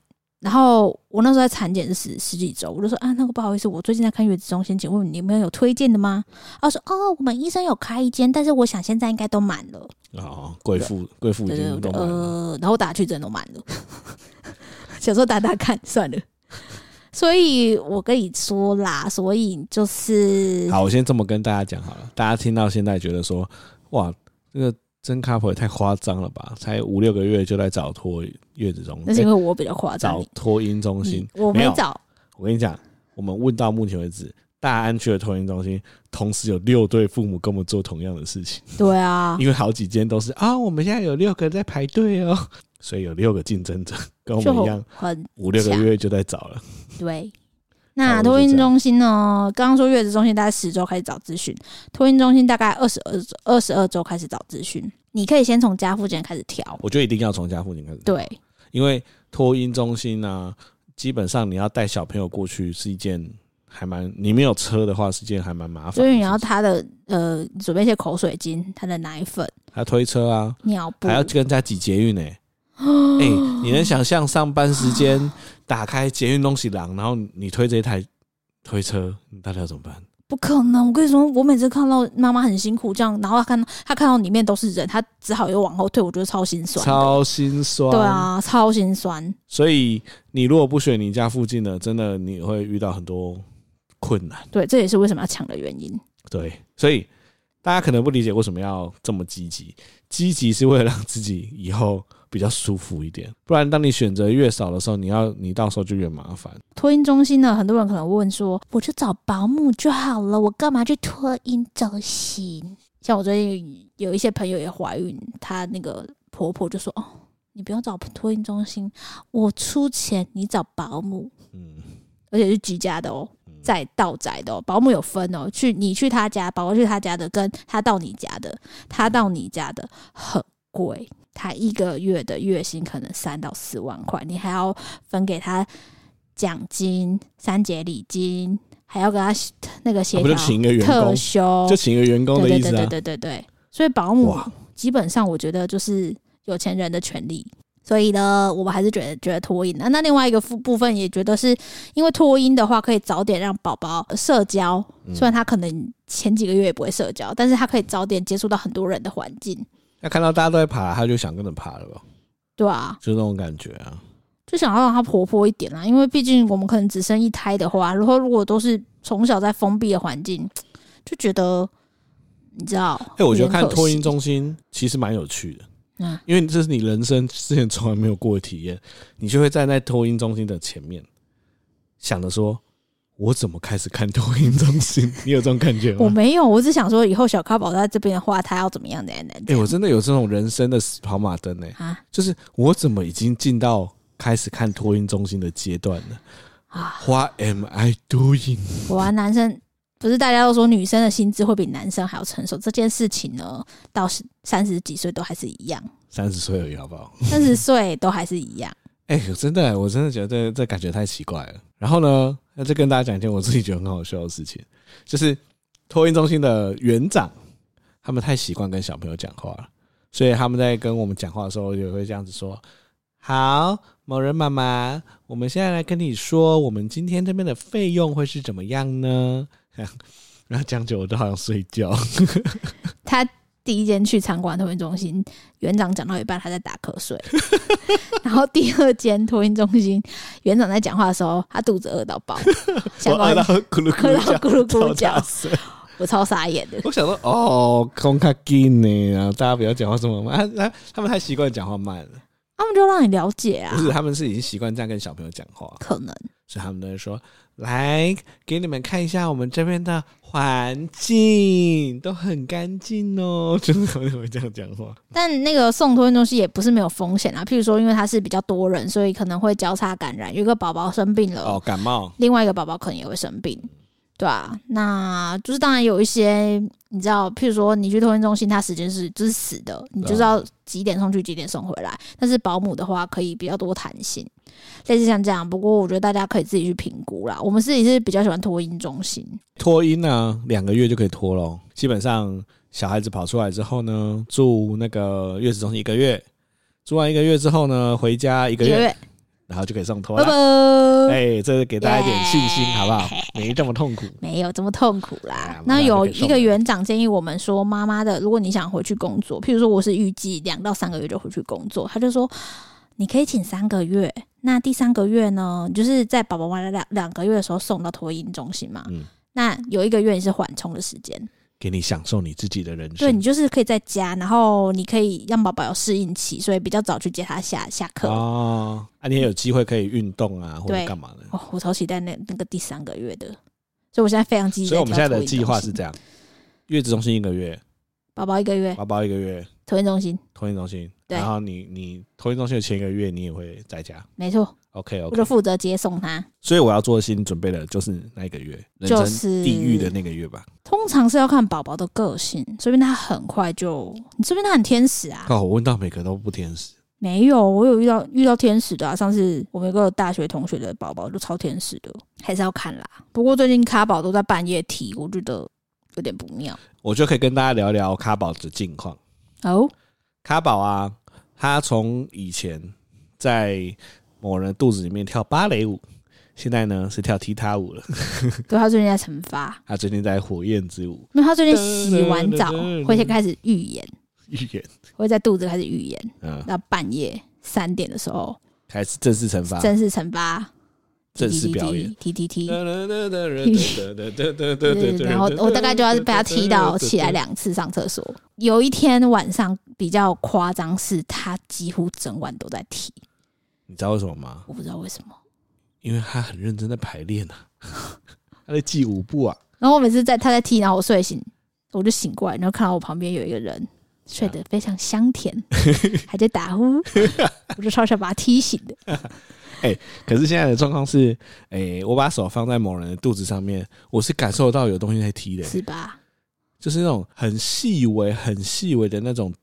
然后我那时候在产检是十十几周，我就说啊，那个不好意思，我最近在看月子中心，请问你们有推荐的吗？他说哦，我们医生有开一间，但是我想现在应该都满了。哦，贵妇贵妇已经都满了。呃，然后打去真的都满了，想说打打看算了。所以我跟你说啦，所以就是好，我先这么跟大家讲好了，大家听到现在觉得说哇，这个。真 couple 也太夸张了吧！才五六个月就来找托月子中心，那是因为我比较夸张。找托婴中心，我没找。我跟你讲，我们问到目前为止，大安区的托婴中心同时有六对父母跟我们做同样的事情。对啊，因为好几间都是啊，我们现在有六个在排队哦，所以有六个竞争者跟我们一样，很五六个月就在找了。对。那托婴中心呢？刚刚说月子中心大概十周开始找资讯，托婴中心大概二十二周二十二周开始找资讯。你可以先从家附近开始挑，我觉得一定要从家附近开始。对，因为托婴中心呢、啊，基本上你要带小朋友过去是一件还蛮，你没有车的话是一件还蛮麻烦。所以你要他的呃准备一些口水巾，他的奶粉，还要推车啊，尿布，还要跟人家挤捷运呢。哎、欸，你能想象上班时间打开捷运东西廊，然后你推这一台推车，你到底要怎么办？不可能！我跟你说，我每次看到妈妈很辛苦这样，然后她看她看到里面都是人，她只好又往后退，我觉得超心酸，超心酸。对啊，超心酸。所以你如果不选你家附近的，真的你会遇到很多困难。对，这也是为什么要抢的原因。对，所以大家可能不理解为什么要这么积极，积极是为了让自己以后。比较舒服一点，不然当你选择越少的时候，你要你到时候就越麻烦。托婴中心呢，很多人可能问说，我就找保姆就好了，我干嘛去托婴中心？像我最近有一些朋友也怀孕，她那个婆婆就说：“哦，你不用找托婴中心，我出钱，你找保姆。”嗯，而且是居家的哦，在道宅的哦，保姆有分哦，去你去他家，保姆去他家的，跟他到你家的，他到你家的很贵。他一个月的月薪可能三到四万块，你还要分给他奖金、三节礼金，还要给他那个协调特休，就请一个员工的意思啊。对对对对对对，所以保姆基本上我觉得就是有钱人的权利。所以呢，我们还是觉得觉得托婴。那那另外一个部部分也觉得是因为托婴的话，可以早点让宝宝社交。虽然他可能前几个月也不会社交，但是他可以早点接触到很多人的环境。那看到大家都在爬，他就想跟着爬了吧？对啊，就那种感觉啊，就想要让他活泼一点啦。因为毕竟我们可能只生一胎的话，如果如果都是从小在封闭的环境，就觉得你知道？哎，我觉得看托婴中心其实蛮有趣的，嗯，因为这是你人生之前从来没有过的体验，你就会站在托婴中心的前面，想着说。我怎么开始看托婴中心？你有这种感觉吗？我没有，我只想说，以后小咖宝在这边的话，他要怎么样的呢？哎、欸，我真的有这种人生的跑马灯呢。啊，就是我怎么已经进到开始看托婴中心的阶段了啊？What am I doing？我啊，男生不是大家都说女生的心智会比男生还要成熟，这件事情呢，到三十几岁都还是一样。三十岁而已，好不好？三十岁都还是一样。哎、真的，我真的觉得这这感觉太奇怪了。然后呢？那再跟大家讲一件我自己觉得很好笑的事情，就是托婴中心的园长，他们太习惯跟小朋友讲话了，所以他们在跟我们讲话的时候，也会这样子说：“好，某人妈妈，我们现在来跟你说，我们今天这边的费用会是怎么样呢？” 然后讲久我都好想睡觉。他。第一间去参观托婴中心，园长讲到一半，他在打瞌睡。然后第二间托婴中心，园长在讲话的时候，他肚子饿到爆，想饿到咕噜咕噜 咕噜叫，我超傻眼的。我想说，哦，空卡金呢，然后大家不要讲话这么慢，他他们太习惯讲话慢了。他们就让你了解啊，不是，他们是已经习惯这样跟小朋友讲话，可能，所以他们都会说，来给你们看一下我们这边的。环境都很干净哦，真的会会这样讲话。但那个送托运中心也不是没有风险啊，譬如说，因为它是比较多人，所以可能会交叉感染。有一个宝宝生病了，哦，感冒，另外一个宝宝可能也会生病。对啊，那就是当然有一些，你知道，譬如说你去托婴中心，它时间是就是死的，你就知道几点送去，几点送回来。但是保姆的话，可以比较多弹性，类似像这样。不过我觉得大家可以自己去评估啦。我们自己是比较喜欢托婴中心，托婴呢，两个月就可以托咯。基本上小孩子跑出来之后呢，住那个月子中心一个月，住完一个月之后呢，回家一个月。然后就可以送托了，哎，这是给大家一点信心，好不好？没这么痛苦，没有这么痛苦啦。那有一个园长建议我们说，妈妈的，如果你想回去工作，譬如说我是预计两到三个月就回去工作，他就说你可以请三个月，那第三个月呢，就是在宝宝完了两两个月的时候送到托婴中心嘛。嗯，那有一个月是缓冲的时间。给你享受你自己的人生，对，你就是可以在家，然后你可以让宝宝有适应期，所以比较早去接他下下课哦。啊，你也有机会可以运动啊，或者干嘛的？哦，我超期待那那个第三个月的，所以我现在非常积极。所以我们现在的计划是这样：月子中心一个月，宝宝一个月，宝宝一个月，托婴中心，托婴中心。对然后你你托婴中心的前一个月，你也会在家，没错。OK 我就负责接送他。所以我要做心准备的就是那一个月，就是地狱的那个月吧。通常是要看宝宝的个性，说不定他很快就，你说不定他很天使啊。哦，我问到每个都不天使，没有，我有遇到遇到天使的啊。上次我们一个大学同学的宝宝就超天使的，还是要看啦。不过最近卡宝都在半夜踢，我觉得有点不妙。我就可以跟大家聊聊卡宝的近况。哦，卡宝啊。他从以前在某人肚子里面跳芭蕾舞，现在呢是跳踢踏舞了。对，他最近在惩罚，他最近在火焰之舞。因为他最近洗完澡会先开始预言，预 言会在肚子开始预言，嗯，到半夜三点的时候开始正式惩罚，正式惩罚，正式表演踢踢踢。然后我大概就要被他踢到起来两次上厕所。有一天晚上比较夸张，是他几乎整晚都在踢。你知道为什么吗？我不知道为什么。因为他很认真在排练啊，他在记舞步啊。然后我每次在他在踢，然后我睡醒，我就醒过来，然后看到我旁边有一个人睡得非常香甜，还在打呼，我就超想把他踢醒的。哎、欸，可是现在的状况是，哎、欸，我把手放在某人的肚子上面，我是感受到有东西在踢的、欸，是吧？就是那种很细微、很细微的那种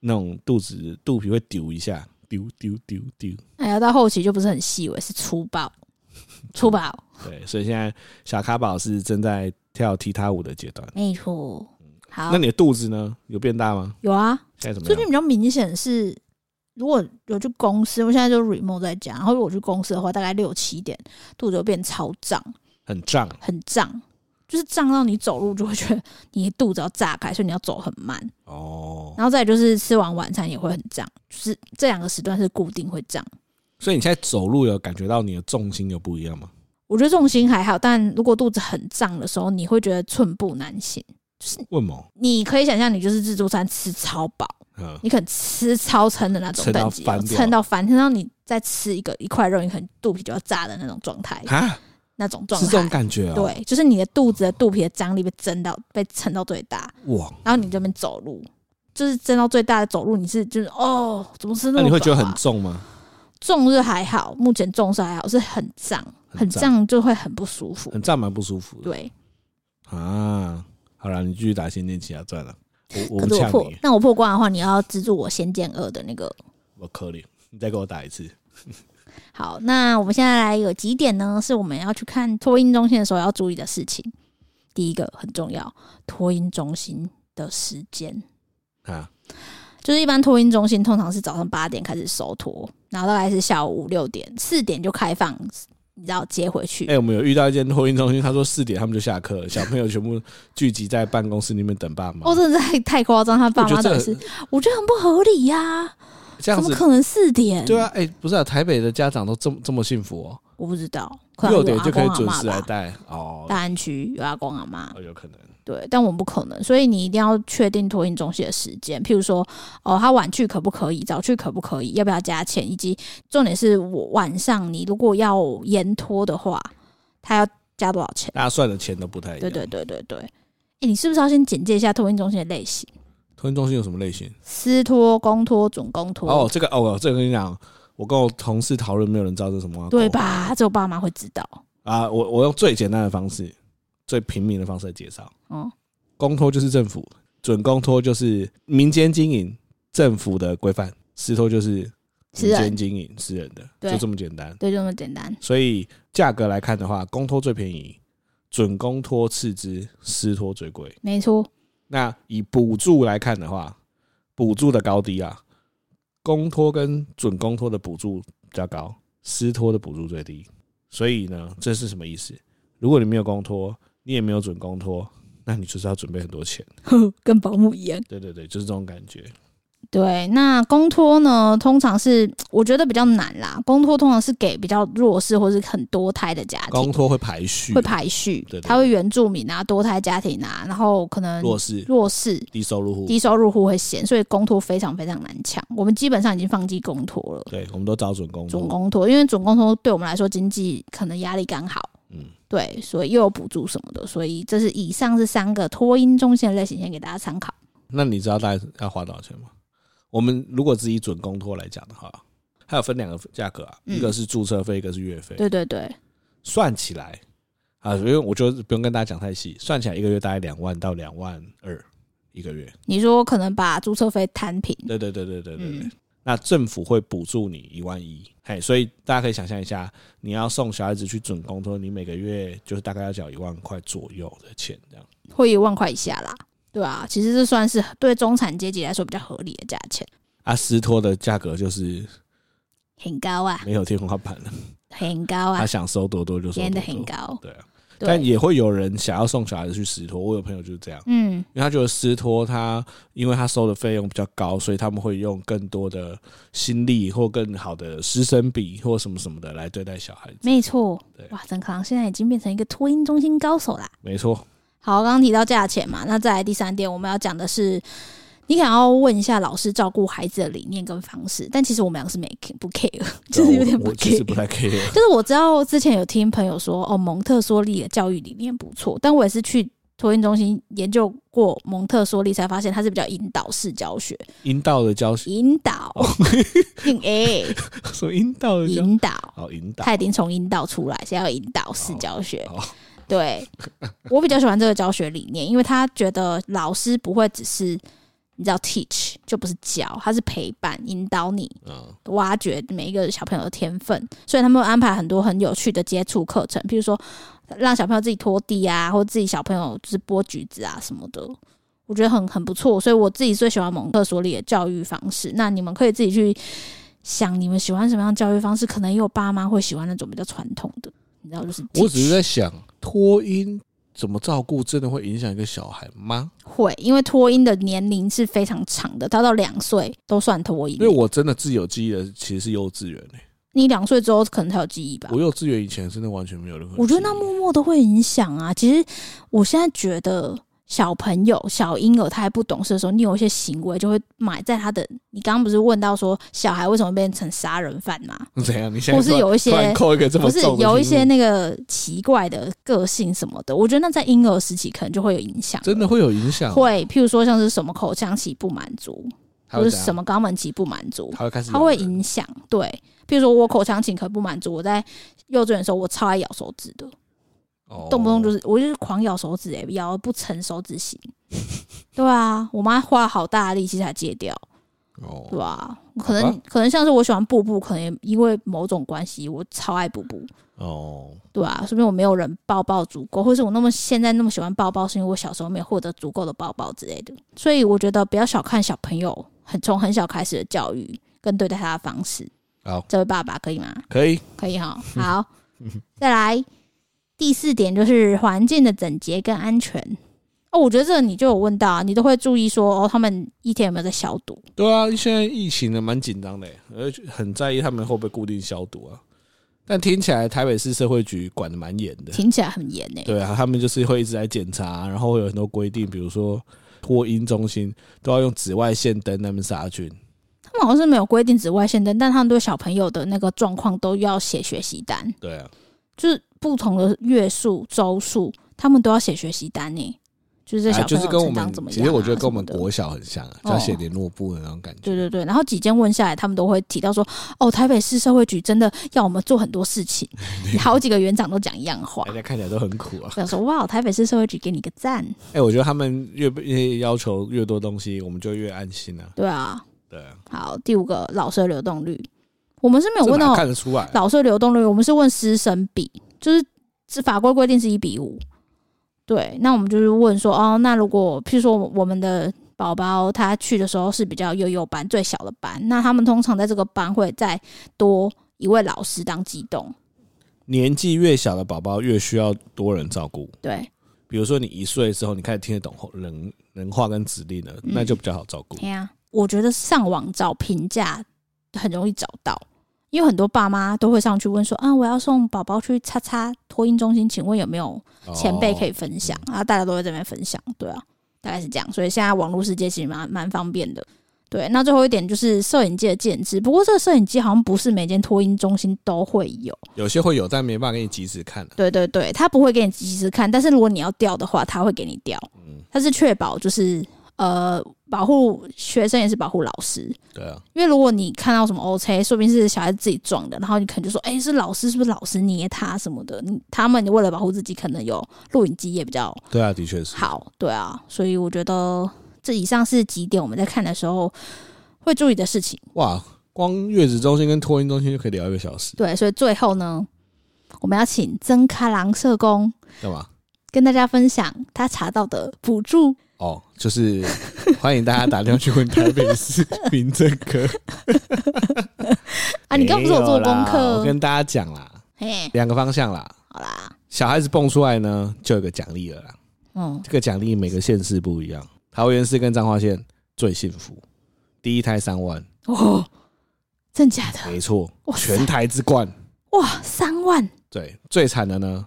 那种肚子肚皮会丢一下，丢丢丢丢。哎呀，到后期就不是很细微，是粗暴。粗暴，对，所以现在小卡宝是正在跳踢踏舞的阶段。没错，好，那你的肚子呢？有变大吗？有啊，现在怎么样？最近比较明显是，如果有去公司，我现在就 remote 在家，然后如果去公司的话，大概六七点，肚子就变超胀，很胀，很胀，就是胀到你走路就会觉得你的肚子要炸开，所以你要走很慢哦。然后再就是吃完晚餐也会很胀，就是这两个时段是固定会胀。所以你现在走路有感觉到你的重心有不一样吗？我觉得重心还好，但如果肚子很胀的时候，你会觉得寸步难行。就是为什么？你可以想象，你就是自助餐吃超饱，嗯，你可能吃超撑的那种等级，撑到翻，撑到你再吃一个一块肉，你可能肚皮就要炸的那种状态啊，那种状态是这种感觉。对，就是你的肚子的肚皮的张力被撑到被撑到最大，哇！然后你这边走路就是撑到最大的走路，你是就是哦，怎么吃那么、啊？那你会觉得很重吗？重是还好，目前重是还好，是很胀，很胀就会很不舒服，很胀蛮不舒服的。对啊，好了，你继续打《仙剑奇侠传》了。我我不呛你，那我破关的话，你要资助我《仙剑二》的那个。我可怜，你再给我打一次。好，那我们现在来有几点呢？是我们要去看托婴中心的时候要注意的事情。第一个很重要，托婴中心的时间啊。就是一般托婴中心通常是早上八点开始收托，然后大概是下午五六点，四点就开放，你知道接回去。哎、欸，我们有遇到一间托婴中心，他说四点他们就下课了，小朋友全部聚集在办公室里面等爸妈。哦，真的太太夸张，他爸妈等是，我觉得很不合理呀、啊。这样子怎么可能四点？对啊，哎、欸，不是啊，台北的家长都这么这么幸福哦。我不知道，六点就可以准时来带哦。大安区有阿公阿妈，哦，有可能。对，但我们不可能，所以你一定要确定托运中心的时间。譬如说，哦，他晚去可不可以？早去可不可以？要不要加钱？以及重点是我晚上你如果要延托的话，他要加多少钱？大家算的钱都不太一样。对对对对对。哎，你是不是要先简介一下托运中心的类型？托运中心有什么类型？私托、公托、准公托。哦，这个哦，这个跟你讲，我跟我同事讨论，没有人知道这是什么。对吧？只有爸妈会知道。啊，我我用最简单的方式。最平民的方式来介绍，哦，公托就是政府，准公托就是民间经营，政府的规范，私托就是民间经营，私人的，就这么简单，对，就这么简单。所以价格来看的话，公托最便宜，准公托次之，私托最贵，没错。那以补助来看的话，补助的高低啊，公托跟准公托的补助比较高，私托的补助最低。所以呢，这是什么意思？如果你没有公托，你也没有准公托，那你就是要准备很多钱，跟保姆一样。对对对，就是这种感觉。对，那公托呢，通常是我觉得比较难啦。公托通常是给比较弱势或是很多胎的家庭，公托会排序，会排序，对，对，对，他会原住民啊、多胎家庭啊，然后可能弱势、弱势、低收入户、低收入户会先，所以公托非常非常难抢。我们基本上已经放弃公托了，对，我们都找准公托。准公托，因为准公托对我们来说经济可能压力刚好。嗯，对，所以又有补助什么的，所以这是以上是三个托婴中心的类型，先给大家参考。那你知道大概要花多少钱吗？我们如果自己准公托来讲的话，它有分两个价格啊，一个是注册费，一个是月费。对对对，算起来啊，因为我觉得不用跟大家讲太细，算起来一个月大概两万到两万二一个月。你说可能把注册费摊平？对对对对对对对。那政府会补助你一万一，嘿，所以大家可以想象一下，你要送小孩子去准公托，你每个月就是大概要缴一万块左右的钱，这样会一万块以下啦，对啊，其实这算是对中产阶级来说比较合理的价钱。啊，私托的价格就是很高啊，没有天花板了，很高啊他，想收多多就收编的很高。对啊。对但也会有人想要送小孩子去私托，我有朋友就是这样，嗯，因为他觉得私托他因为他收的费用比较高，所以他们会用更多的心力或更好的师生比或什么什么的来对待小孩子。没错对。哇，曾康现在已经变成一个托婴中心高手啦。没错，好，刚刚提到价钱嘛，那再来第三点，我们要讲的是，你想要问一下老师照顾孩子的理念跟方式，但其实我们两个是没 care 不 care，就是有点不 care。不太 care。就是我知道之前有听朋友说，哦，蒙特梭利的教育理念不错，但我也是去托婴中心研究过蒙特梭利，才发现它是比较引导式教学，引导的教学，引导，嗯，哎，说阴道的教，引导，好引导他已经从引导出来，是要引导式教学。好对，我比较喜欢这个教学理念，因为他觉得老师不会只是你知道 teach 就不是教，他是陪伴引导你，嗯，挖掘每一个小朋友的天分，所以他们会安排很多很有趣的接触课程，譬如说让小朋友自己拖地啊，或自己小朋友就是剥橘子啊什么的，我觉得很很不错。所以我自己最喜欢蒙特梭利的教育方式。那你们可以自己去想你们喜欢什么样的教育方式，可能也有爸妈会喜欢那种比较传统的，你知道，就是我只是在想托婴怎么照顾，真的会影响一个小孩吗？会，因为托婴的年龄是非常长的，他到两岁都算托婴。因为我真的自有记忆的其实是幼稚园诶、你两岁之后可能才有记忆吧我。幼稚园以前真的完全没有任何。我觉得那默默都会影响啊。其实我现在觉得小朋友、小婴儿他还不懂事的时候，你有一些行为就会埋在他的。你刚刚不是问到说小孩为什么变成杀人犯吗？怎样？你现在或是有一些扣一个这么不是有一些那个奇怪的个性什么的，我觉得那在婴儿时期可能就会有影响。真的会有影响，会，譬如说像是什么口腔期不满足，或者什么肛门期不满足，他会开始它会影响。对，譬如说我口腔期可不满足，我在幼稚园的时候我超爱咬手指的，哦动不动就是我就是狂咬手指、欸，咬不成手指型。对啊，我妈花了好大的力气才戒掉，哦对吧、可好能可能像是我喜欢布布，可能也因为某种关系，我超爱布布。哦，对啊，说不定我没有人抱抱足够，或是我那么现在那么喜欢抱抱，是因为我小时候没有获得足够的抱抱之类的。所以我觉得不要小看小朋友，很从很小开始的教育跟对待他的方式。好，这位爸爸可以吗？可以，可以哈。好，再来第四点就是环境的整洁跟安全。哦，我觉得这个你就有问到啊，你都会注意说哦，他们一天有没有在消毒？对啊，现在疫情的蛮紧张的，而且很在意他们会不会固定消毒啊。但听起来台北市社会局管的蛮严的，听起来很严呢、对啊，他们就是会一直在检查，然后会有很多规定，比如说托婴中心都要用紫外线灯那边杀菌。他们好像是没有规定紫外线灯，但他们对小朋友的那个状况都要写学习单，对啊，就是不同的月数、周数，他们都要写学习单呢。就是这啊小朋友就是跟我们成长怎么样、啊其实我觉得跟我们国小很像啊，哦就要写联络簿的那种感觉。对对对，然后几间问下来，他们都会提到说，哦，台北市社会局真的要我们做很多事情，好几个园长都讲一样话大。家看起来都很苦啊。我想说，哇，台北市社会局给你个赞，哎、我觉得他们越越要求越多东西，我们就越安心啊。对啊。对啊，好，第五个老师的流动率，我们是没有问到看得出来啊、老师的流动率，我们是问师生比，就是是法规规定是一比五。对，那我们就是问说，哦，那如果譬如说我们的宝宝他去的时候是比较幼幼班最小的班，那他们通常在这个班会再多一位老师当机动。年纪越小的宝宝越需要多人照顾。对，比如说你一岁之后，你开始听得懂人人话跟指令了，那就比较好照顾。对呀，我觉得上网找评价很容易找到，因为很多爸妈都会上去问说，啊，我要送宝宝去叉叉托婴中心，请问有没有前辈可以分享？然后大家都会在这边分享，对啊，大概是这样。所以现在网络世界其实蛮蛮方便的。对，那最后一点就是摄影机的建置，不过这个摄影机好像不是每间托婴中心都会有。有些会有，但没办法给你及时看、啊。对对对，他不会给你及时看，但是如果你要调的话，他会给你调。嗯，他是确保就是呃保护学生也是保护老师，对啊，因为如果你看到什么 OK，说不定是小孩子自己撞的，然后你可能就说，哎、是老师是不是老师捏他什么的？你他们为了保护自己，可能有录影机也比较对啊，的确是。好，对啊，所以我觉得这以上是几点我们在看的时候会注意的事情。哇，光月子中心跟托婴中心就可以聊一个小时，对，所以最后呢，我们要请曾开朗社工干嘛？跟大家分享他查到的补助。哦，就是 欢迎大家打电话去问台北市民政科。啊，你刚不是有做功课我？跟大家讲啦，嘿，两个方向啦。好啦，小孩子蹦出来呢，就有个奖励了啦。嗯，这个奖励每个县市不一样，桃园市跟彰化县最幸福，第一胎三万哦，真假的？没错哇，全台之冠。哇，三万，对，最惨的呢，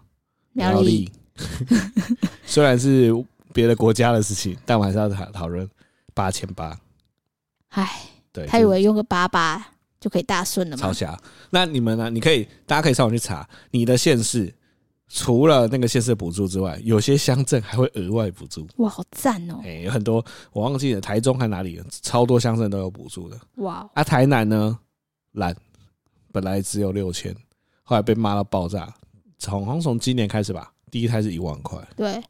苗栗，虽然是别的国家的事情，但我还是要讨讨论八千八。唉，对，他以为用个八八就可以大顺了吗？超瞎。那你们呢？你可以，大家可以上网去查，你的县市除了那个县市补助之外，有些乡镇还会额外补助。哇，好赞哦！哎、欸，有很多我忘记了，台中还哪里，超多乡镇都有补助的。哇，啊，台南呢，懒，本来只有六千，后来被骂到爆炸。从从今年开始吧，第一胎是一万块。对，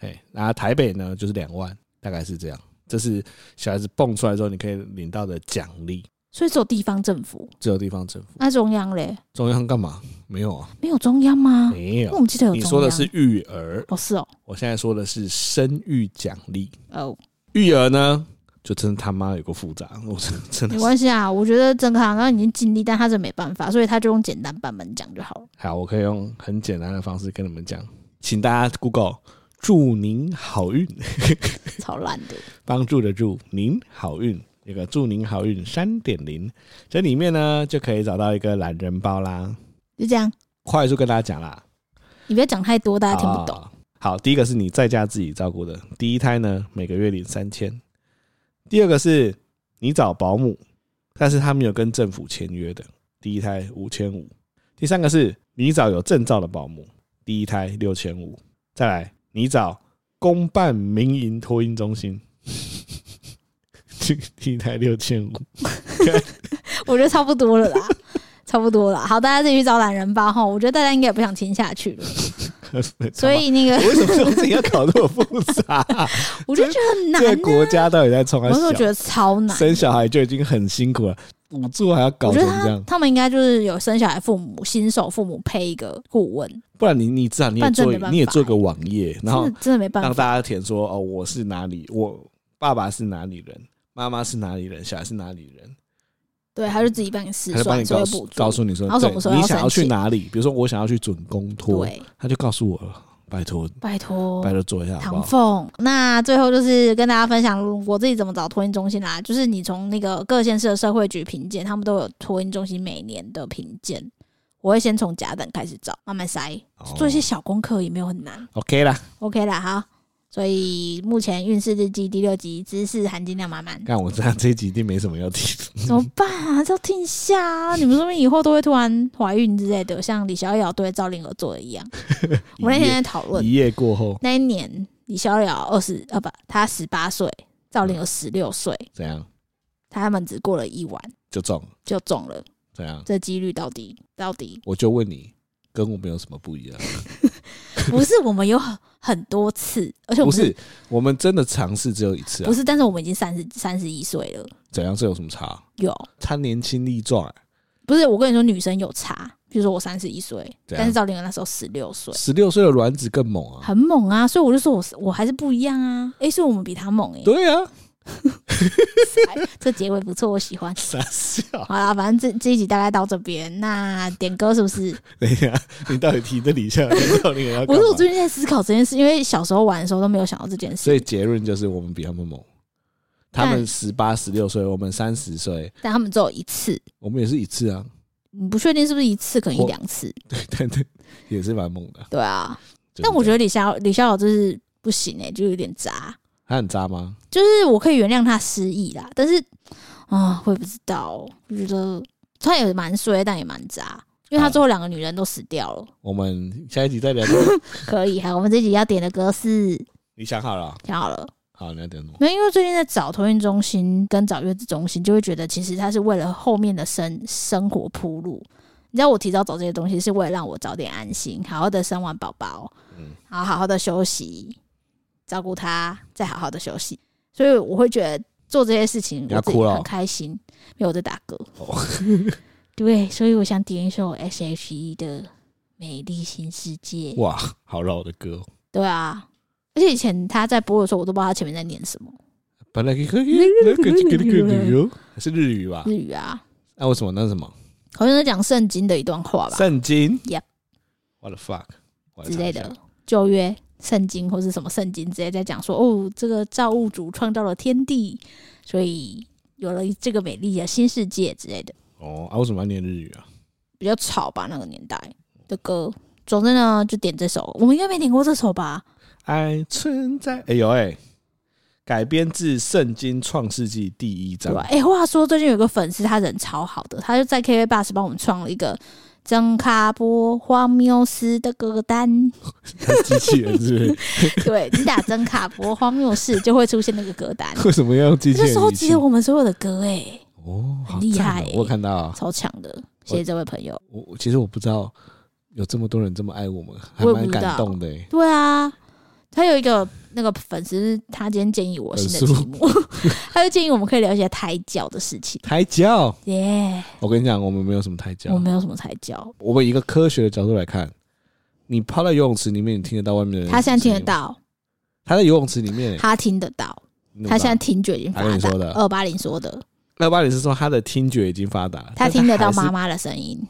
哎，然后台北呢就是两万，大概是这样。这是小孩子蹦出来之后，你可以领到的奖励。所以只有地方政府，只有地方政府。那中央嘞？中央干嘛？没有啊，没有中央吗？没有。我们记得有。你说的是育儿哦，是哦。我现在说的是生育奖励哦。育儿呢，就真的他妈有个复杂，我真的真的没关系啊。我觉得整个行业已经尽力，但他这没办法，所以他就用简单版本讲就好了。好，我可以用很简单的方式跟你们讲，请大家 Google 祝您好运，超烂的，帮助的祝您好运。一个祝您好运三点零，这里面呢就可以找到一个懒人包啦。就这样，快速跟大家讲啦。你不要讲太多，大家听不懂。哦。好，第一个是你在家自己照顾的，第一胎呢每个月领三千。第二个是你找保姆，但是他没有跟政府签约的，第一胎五千五。第三个是你找有证照的保姆，第一胎六千五。再来，你找公办民营托婴中心。第一胎六千五，我觉得差不多了啦，差不多了。好，大家自己去找懒人包哈。我觉得大家应该也不想听下去了，所以那个 为什么这种事情要搞这么复杂？我就觉得很难。这个国家到底在冲？我就觉得超难，生小孩就已经很辛苦了，补助还要搞成这样。他们应该就是有生小孩父母、新手父母配一个顾问，不然你你至少你也做你也做个网页，然后真的没办法让大家填说哦，我是哪里，我爸爸是哪里人。妈妈是哪里人，小孩是哪里人？对，他就自己帮你试算，帮你告诉告诉你说，对，你想要去哪里？比如说，我想要去准公托，对，他就告诉我了，拜托，拜托，拜托做一下好不好。唐凤，那最后就是跟大家分享我自己怎么找托婴中心啦。就是你从那个各县市的社会局评鉴，他们都有托婴中心每年的评鉴。我会先从甲等开始找，慢慢筛，做一些小功课也没有很难。OK 啦，OK 啦，好。所以目前运势日记第六集知识含金量满满。但我知道这一集一定没什么要听，怎么办啊？就听一下啊！你们说不定以后都会突然怀孕之类的，像李逍遥对赵灵儿做的一样。我那天在讨论，一夜过后，那一年李逍遥二十啊不，他十八岁，赵灵儿十六岁，怎样？他们只过了一晚就中，就中了，怎样？这几率到底到底？我就问你，跟我们有什么不一样？不是，我们有很很多次，而且不是我们真的尝试只有一次啊？不是，但是我们已经三十三十一岁了。怎样？这有什么差？有，他年轻力壮欸。不是，我跟你说，女生有差。比如说我三十一岁，但是赵丽颖那时候十六岁，十六岁的卵子更猛啊，很猛啊！所以我就说我我还是不一样啊。哎，所以我们比她猛哎。对啊。这结尾不错，我喜欢。傻笑。好了，反正这这一集大概到这边。那点歌是不是？等一下，你到底提这里下？不是，我最近在思考这件事，因为小时候玩的时候都没有想到这件事。所以结论就是我们比他们猛。他们十八、十六岁，我们三十岁，但他们只有一次。我们也是一次啊。你不确定是不是一次，可能一两次。对，对对，也是蛮猛的。对啊，但我觉得李逍李逍遥就是不行哎、欸，就有点渣。他很渣吗？就是我可以原谅他失忆啦，但是啊，我也不知道，我觉得他也蛮衰，但也蛮渣，因为他最后两个女人都死掉了。我们下一集再聊。可以，哈，我们这集要点的歌是？你想好了？想好了。好，你要点什么？没，因为最近在找托运中心跟找月子中心，就会觉得其实他是为了后面的生生活铺路。你知道我提早找这些东西，是为了让我早点安心，好好的生完宝宝，嗯，然后好好的休息。照顾他，再好好的休息，所以我会觉得做这些事情我自己很开心。没有我在打歌，对，所以我想点一首 S.H.E 的《美丽新世界》。哇，好老的歌。对啊，而且以前他在播的时候，我都不知道他前面在念什么。本来可以，是日语吧？日语啊。那为什么那是什么？好像在讲圣经的一段话吧，圣经 Yep，what the fuck 之类的旧约圣经或是什么圣经之类，在讲说哦，这个造物主创造了天地，所以有了这个美丽的新世界之类的。哦，啊，为什么要念日语啊？比较吵吧，那个年代的歌。总之呢，就点这首，我们应该没点过这首吧？爱存在，哎呦哎，改编自圣经创世纪第一章。哎、欸，话说最近有个粉丝，他人超好的，他就在 KKBOX 帮我们创了一个曾卡波荒谬事的歌单。机器人是？对，你打曾卡波荒谬事就会出现那个歌单。为什么要用机器人？就收集了我们所有的歌、欸，哎，哦，很厉害、欸，我看到，超强的。谢谢这位朋友。我其实我不知道有这么多人这么爱我们，还蛮感动的、欸。对啊，他有一个那个粉丝，他今天建议我新的题目，他就建议我们可以聊一些胎教的事情。胎教，耶！我跟你讲，我们没有什么胎教，我没有什么胎教。我们以一个科学的角度来看，你泡在游泳池里面，你听得到外面的人？他现在听得到。他在游泳池里面，他听得到。他现在听觉已经发达。二八零说的。二八零是说他的听觉已经发达，他听得到妈妈的声音，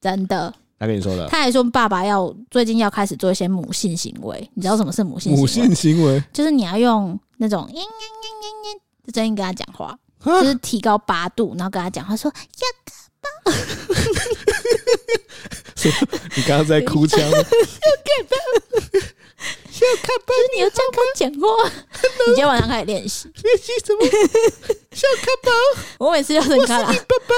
真的。他跟你说的，他还说爸爸要最近要开始做一些母性行为，你知道什么是母性母性行为？就是你要用那种嘤嘤嘤嘤嘤的声音跟他讲话，就是提高八度，然后跟他讲话说要干嘛？你刚刚在哭腔？要干嘛？要看吧，就是你要这样跟讲话。你今天晚上开始练习，练习什么？小看宝，我每次要跟他，我是你爸爸。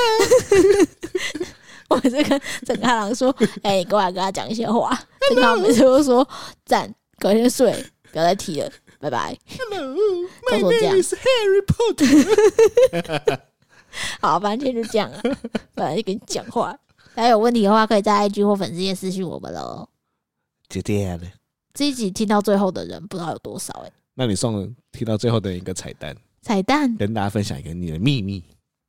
我每次跟陈开朗说：“ 哎、过来跟他讲一些话。”陈开朗每次都说：“赞，隔天睡，不要再提了，拜拜。” Hello，my name is Harry Potter。好，反正就这样了。反正就跟你讲话，大家有问题的话，可以在 IG 或粉丝页私信我们喽。就这样了。这一集听到最后的人不知道有多少哎、欸，那你送了听到最后的一个彩蛋，彩蛋跟大家分享一个你的秘密，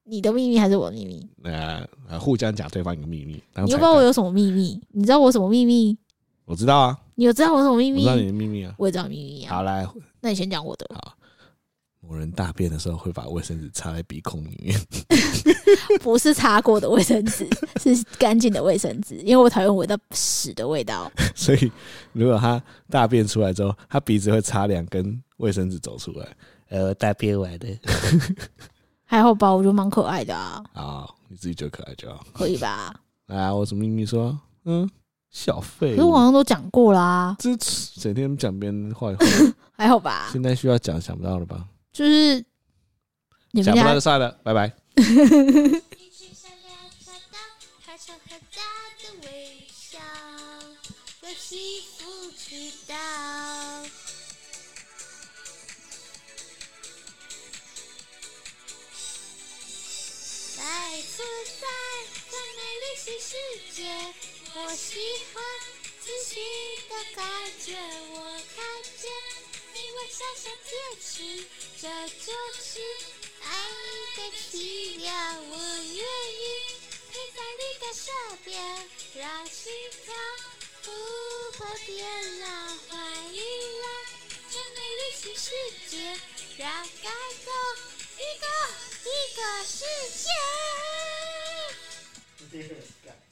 你的秘密还是我的秘密？呃，互相讲对方一个秘密。你不知道我有什么秘密？你知道我什么秘密？我知道啊，你有知道我什么秘密？我知道你的秘密啊，我也知道秘密啊。好来，那你先讲我的。好。某人大便的时候会把卫生纸插在鼻孔里面，不是擦过的卫生纸，是干净的卫生纸。因为我讨厌闻到屎的味道，所以如果他大便出来之后，他鼻子会插两根卫生纸走出来。呃，大便完的，还好吧？我觉得蛮可爱的啊。啊，你自己觉得可爱就好，可以吧？啊，我什么秘密说？嗯，小费，可是我好像都讲过啦。这整天讲别人坏话，还好吧？现在需要讲，想不到了吧？就是你们家想不到就算了，拜拜。全世界我喜欢自信的感觉我看见你微笑像天使这就是爱的奇妙我愿意陪在你的身边让心跳不会变老欢迎来这美丽新世界让感动一个一个实现世界。